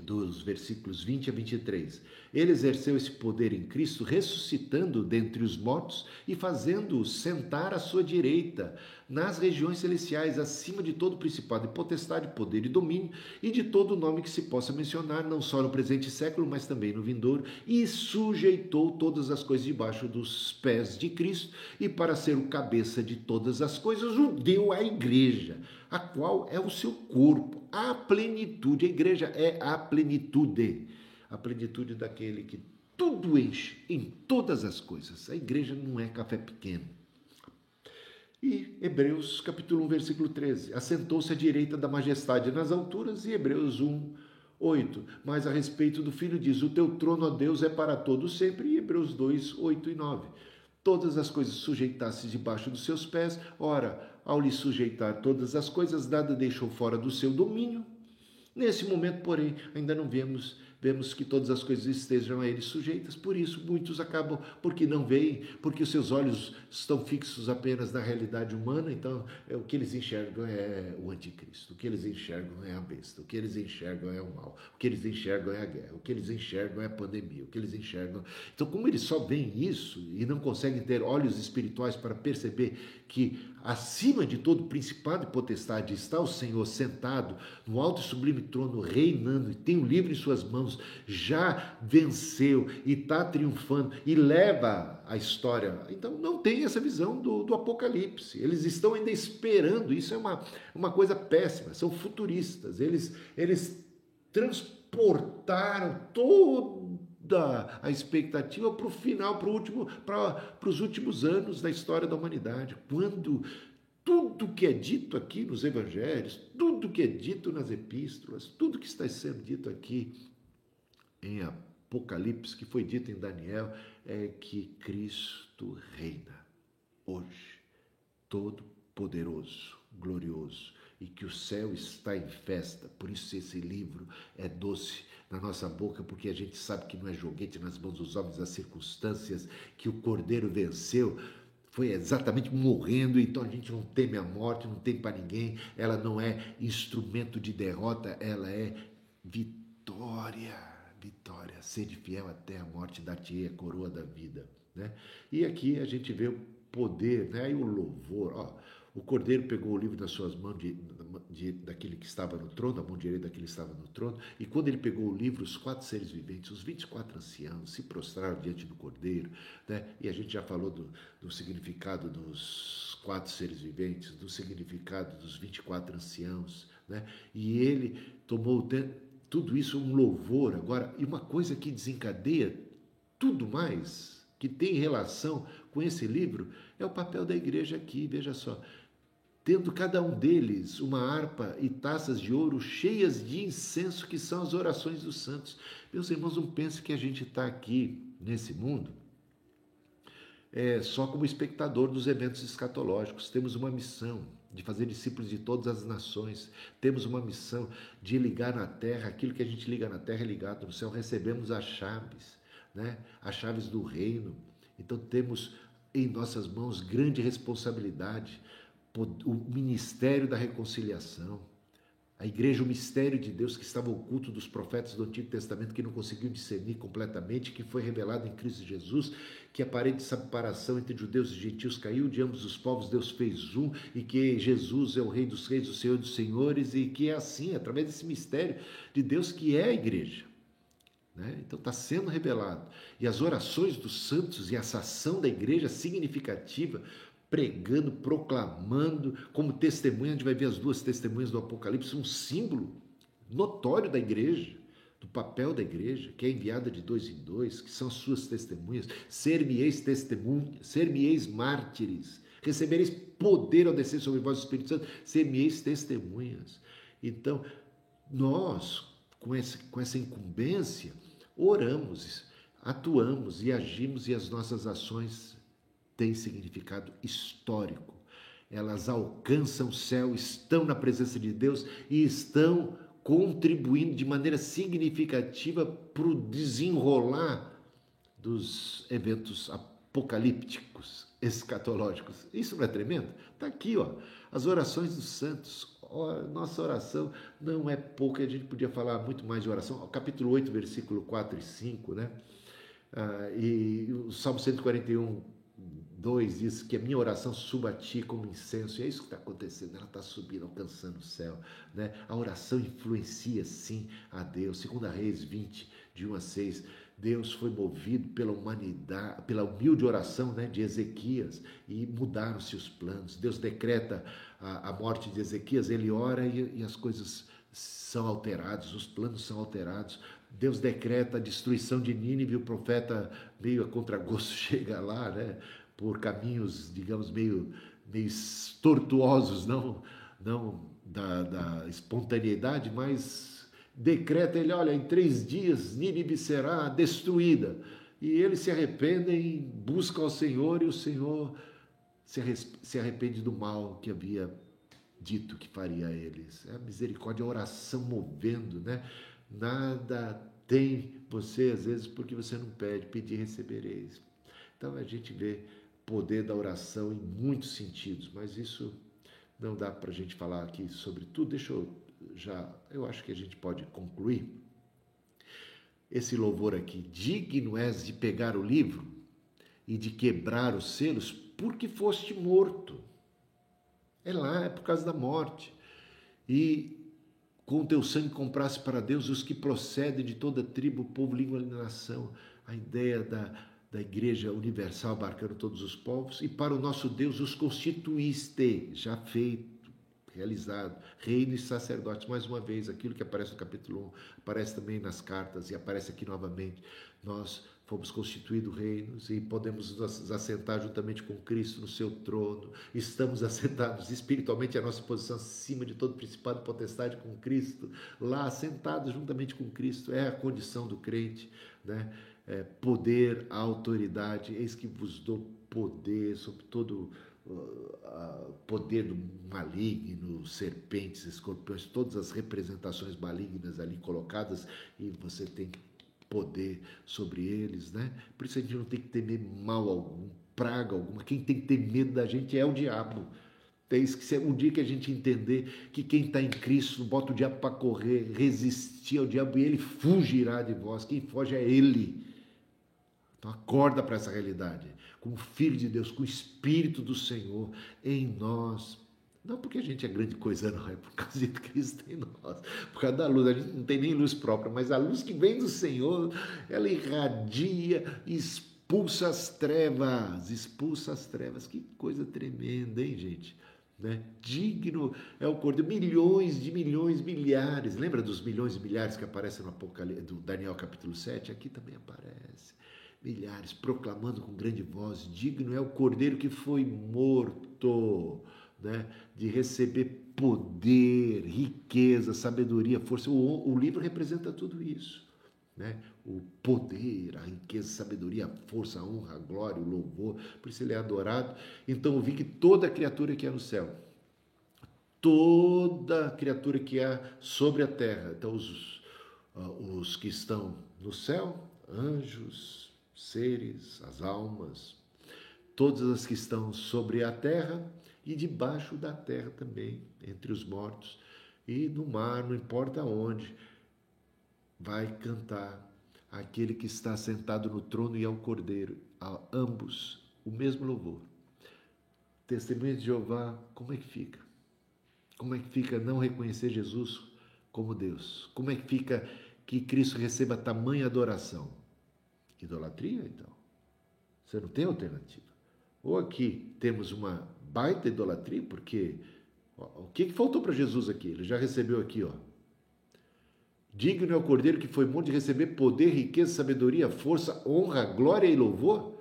dos versículos 20 a 23. Ele exerceu esse poder em Cristo, ressuscitando dentre os mortos e fazendo-o sentar à sua direita, nas regiões celestiais, acima de todo principado e potestade, poder e domínio, e de todo nome que se possa mencionar, não só no presente século, mas também no vindouro, e sujeitou todas as coisas debaixo dos pés de Cristo, e para ser o cabeça de todas as coisas, o deu à igreja, a qual é o seu corpo, a plenitude. A igreja é a plenitude, a plenitude daquele que tudo enche em todas as coisas. A igreja não é café pequeno e Hebreus capítulo 1, versículo 13. Assentou-se à direita da majestade nas alturas, e Hebreus 1, 8. Mas a respeito do Filho diz: O teu trono, ó Deus, é para todos sempre, e Hebreus 2, 8 e 9. Todas as coisas sujeitasse debaixo dos seus pés, ora, ao lhe sujeitar todas as coisas, nada deixou fora do seu domínio. Nesse momento, porém, ainda não vemos vemos que todas as coisas estejam a ele sujeitas. Por isso, muitos acabam porque não veem, porque os seus olhos estão fixos apenas na realidade humana. Então, é, o que eles enxergam é o anticristo, o que eles enxergam é a besta, o que eles enxergam é o mal, o que eles enxergam é a guerra, o que eles enxergam é a pandemia, o que eles enxergam. Então, como eles só veem isso e não conseguem ter olhos espirituais para perceber que acima de todo principado e potestade está o Senhor sentado no alto e sublime trono, reinando, e tem o livro em suas mãos, já venceu e está triunfando e leva a história. Então não tem essa visão do, do Apocalipse. Eles estão ainda esperando, isso é uma, uma coisa péssima, são futuristas, eles, eles transportaram todo da a expectativa para o final, para último, para os últimos anos da história da humanidade, quando tudo que é dito aqui nos evangelhos, tudo que é dito nas epístolas, tudo que está sendo dito aqui em Apocalipse, que foi dito em Daniel, é que Cristo reina hoje, todo poderoso, glorioso e que o céu está em festa. Por isso esse livro é doce na nossa boca, porque a gente sabe que não é joguete nas mãos dos homens, as circunstâncias que o Cordeiro venceu. Foi exatamente morrendo, então a gente não teme a morte, não tem para ninguém, ela não é instrumento de derrota, ela é vitória, vitória, sede fiel até a morte, dar-te a coroa da vida, né? E aqui a gente vê o poder, né? E o louvor, ó, o cordeiro pegou o livro das suas mãos de, de, daquele que estava no trono, da mão direita daquele que estava no trono, e quando ele pegou o livro, os quatro seres viventes, os 24 anciãos, se prostraram diante do cordeiro, né? e a gente já falou do, do significado dos quatro seres viventes, do significado dos 24 anciãos, né? e ele tomou tudo isso um louvor. Agora, e uma coisa que desencadeia tudo mais, que tem relação com esse livro, é o papel da igreja aqui, veja só tendo cada um deles uma harpa e taças de ouro cheias de incenso, que são as orações dos santos. Meus irmãos, não pensem que a gente está aqui nesse mundo é, só como espectador dos eventos escatológicos. Temos uma missão de fazer discípulos de todas as nações. Temos uma missão de ligar na terra, aquilo que a gente liga na terra é ligado no céu. Recebemos as chaves, né? as chaves do reino. Então temos em nossas mãos grande responsabilidade o ministério da reconciliação. A igreja, o mistério de Deus que estava oculto dos profetas do Antigo Testamento, que não conseguiu discernir completamente, que foi revelado em Cristo Jesus, que a parede de separação entre judeus e gentios caiu, de ambos os povos Deus fez um, e que Jesus é o Rei dos Reis, o Senhor dos Senhores, e que é assim, através desse mistério de Deus que é a igreja. Né? Então está sendo revelado. E as orações dos santos e essa ação da igreja significativa pregando, proclamando, como testemunha, a gente vai ver as duas testemunhas do Apocalipse, um símbolo notório da igreja, do papel da igreja, que é enviada de dois em dois, que são suas testemunhas, ser-me-eis testemunhas, ser-me-eis mártires, recebereis poder ao descer sobre vós o Espírito Santo, ser-me-eis testemunhas. Então, nós, com essa, com essa incumbência, oramos, atuamos e agimos e as nossas ações têm significado histórico. Elas alcançam o céu, estão na presença de Deus e estão contribuindo de maneira significativa para o desenrolar dos eventos apocalípticos, escatológicos. Isso não é tremendo? Está aqui, ó, as orações dos santos. Nossa oração não é pouca, a gente podia falar muito mais de oração. Capítulo 8, versículo 4 e 5, né? Ah, e o Salmo 141, 2 diz que a minha oração suba a ti como incenso, e é isso que está acontecendo, ela está subindo, alcançando o céu. Né? A oração influencia sim a Deus. Segunda Reis 20, de 1 a 6, Deus foi movido pela humanidade, pela humilde oração né, de Ezequias e mudaram-se os planos. Deus decreta a, a, morte de Ezequias, ele ora e, e as coisas são alteradas, os planos são alterados. Deus decreta a destruição de Nínive, o profeta meio a contragosto chega lá, né? Por caminhos, digamos, meio, meio tortuosos, não, não da, da espontaneidade, mas decreta ele, olha, em três dias Nínive será destruída. E eles se arrependem, buscam ao Senhor e o Senhor se arrepende do mal que havia dito que faria a eles. É a misericórdia, a oração movendo, né? Nada tem você, às vezes, porque você não pede, pedir recebereis. Então a gente vê poder da oração em muitos sentidos, mas isso não dá para a gente falar aqui sobre tudo. Deixa eu já, eu acho que a gente pode concluir esse louvor aqui. Digno és de pegar o livro e de quebrar os selos, porque foste morto. É lá, é por causa da morte. E com o teu sangue comprasse para Deus os que procedem de toda tribo, povo, língua e nação. A ideia da da Igreja Universal abarcando todos os povos, e para o nosso Deus os constituíste, já feito, realizado, reino e sacerdotes, mais uma vez, aquilo que aparece no capítulo 1, aparece também nas cartas e aparece aqui novamente. Nós fomos constituídos reinos e podemos nos assentar juntamente com Cristo no seu trono. Estamos assentados espiritualmente a nossa posição acima de todo principado e potestade com Cristo, lá assentados juntamente com Cristo. É a condição do crente, né? É, poder, autoridade, eis que vos dou poder sobre todo uh, poder do maligno, serpentes, escorpiões, todas as representações malignas ali colocadas e você tem poder sobre eles, né? Por isso a gente não tem que temer mal algum, praga alguma. Quem tem que ter medo da gente é o diabo. Tem que ser um dia que a gente entender que quem está em Cristo bota o diabo para correr, resistir ao diabo e ele fugirá de vós. Quem foge é ele. Então acorda para essa realidade. Como filho de Deus, com o Espírito do Senhor em nós. Não porque a gente é grande coisa, não, é por causa de Cristo em nós. Por causa da luz. A gente não tem nem luz própria, mas a luz que vem do Senhor, ela irradia, expulsa as trevas. Expulsa as trevas. Que coisa tremenda, hein, gente? Né? Digno é o cordeiro, milhões de milhões, milhares. Lembra dos milhões e milhares que aparecem no Apocalipse, do Daniel capítulo 7? Aqui também aparece. Milhares proclamando com grande voz: Digno é o cordeiro que foi morto, né? de receber poder, riqueza, sabedoria, força. O, o livro representa tudo isso né? o poder, a riqueza, a sabedoria, a força, a honra, a glória, o louvor, por isso ele é adorado. Então eu vi que toda criatura que é no céu, toda criatura que há sobre a terra, então os, ah, os que estão no céu, anjos, seres, as almas, todas as que estão sobre a terra e debaixo da terra também, entre os mortos e no mar, não importa onde vai cantar aquele que está sentado no trono e ao cordeiro, a ambos o mesmo louvor. Testemunha de Jeová, como é que fica? Como é que fica não reconhecer Jesus como Deus? Como é que fica que Cristo receba tamanha adoração? Idolatria, então. Você não tem alternativa. Ou aqui temos uma baita idolatria, porque o que, que faltou para Jesus aqui? Ele já recebeu aqui, ó, Digno é o cordeiro que foi morto de receber poder, riqueza, sabedoria, força, honra, glória e louvor.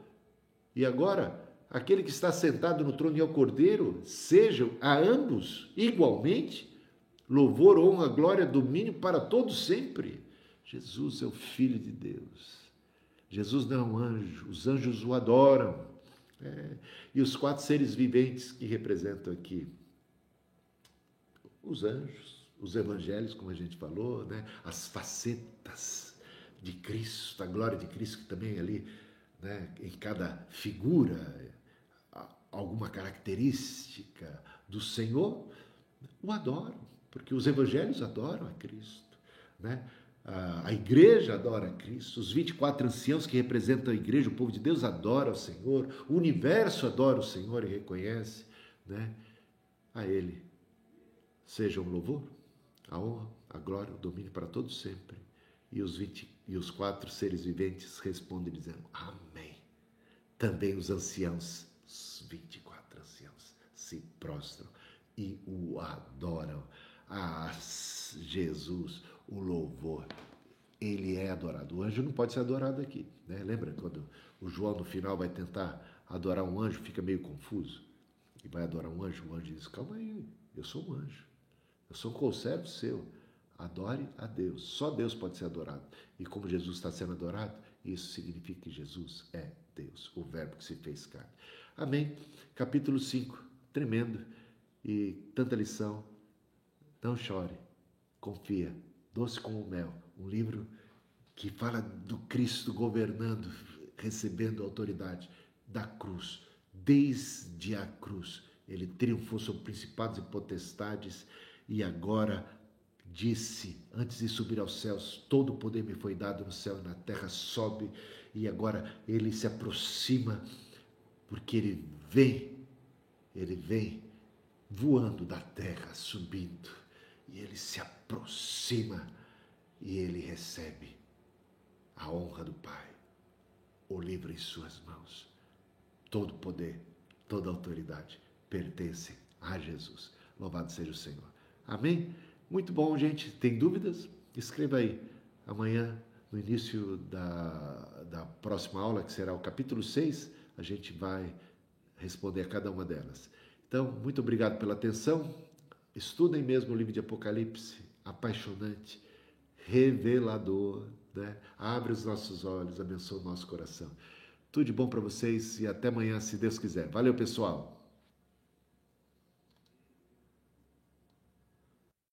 E agora, aquele que está sentado no trono e é o cordeiro, sejam a ambos igualmente louvor, honra, glória, domínio para todos sempre. Jesus é o Filho de Deus. Jesus não é um anjo, os anjos o adoram. É. E os quatro seres viventes que representam aqui os anjos os evangelhos, como a gente falou, né? as facetas de Cristo, a glória de Cristo, que também é ali, né? em cada figura, alguma característica do Senhor, o adoram, porque os evangelhos adoram a Cristo. Né? A igreja adora a Cristo, os 24 anciãos que representam a igreja, o povo de Deus adora o Senhor, o universo adora o Senhor e reconhece né? a Ele. Seja um louvor, a honra, a glória, o domínio para todos sempre. E os, 20, e os quatro seres viventes respondem dizendo Amém. Também os anciãos, os 24 anciãos, se prostram e o adoram. Ah, Jesus, o louvor, ele é adorado. O anjo não pode ser adorado aqui. Né? Lembra quando o João no final vai tentar adorar um anjo, fica meio confuso? E vai adorar um anjo, o anjo diz: Calma aí, eu sou um anjo. Eu sou um conservo seu. Adore a Deus. Só Deus pode ser adorado. E como Jesus está sendo adorado, isso significa que Jesus é Deus, o Verbo que se fez carne. Amém. Capítulo 5, tremendo e tanta lição. Não chore, confia, doce como o mel. Um livro que fala do Cristo governando, recebendo autoridade da cruz. Desde a cruz, ele triunfou sobre principados e potestades e agora disse, antes de subir aos céus, todo o poder me foi dado no céu e na terra, sobe, e agora ele se aproxima, porque ele vem, ele vem voando da terra, subindo, e ele se aproxima e ele recebe a honra do Pai, o livro em suas mãos. Todo poder, toda autoridade pertence a Jesus. Louvado seja o Senhor. Amém? Muito bom, gente. Tem dúvidas? Escreva aí. Amanhã, no início da, da próxima aula, que será o capítulo 6, a gente vai responder a cada uma delas. Então, muito obrigado pela atenção. Estudem mesmo o livro de Apocalipse, apaixonante, revelador, né? Abre os nossos olhos, abençoa o nosso coração. Tudo de bom para vocês e até amanhã, se Deus quiser. Valeu, pessoal!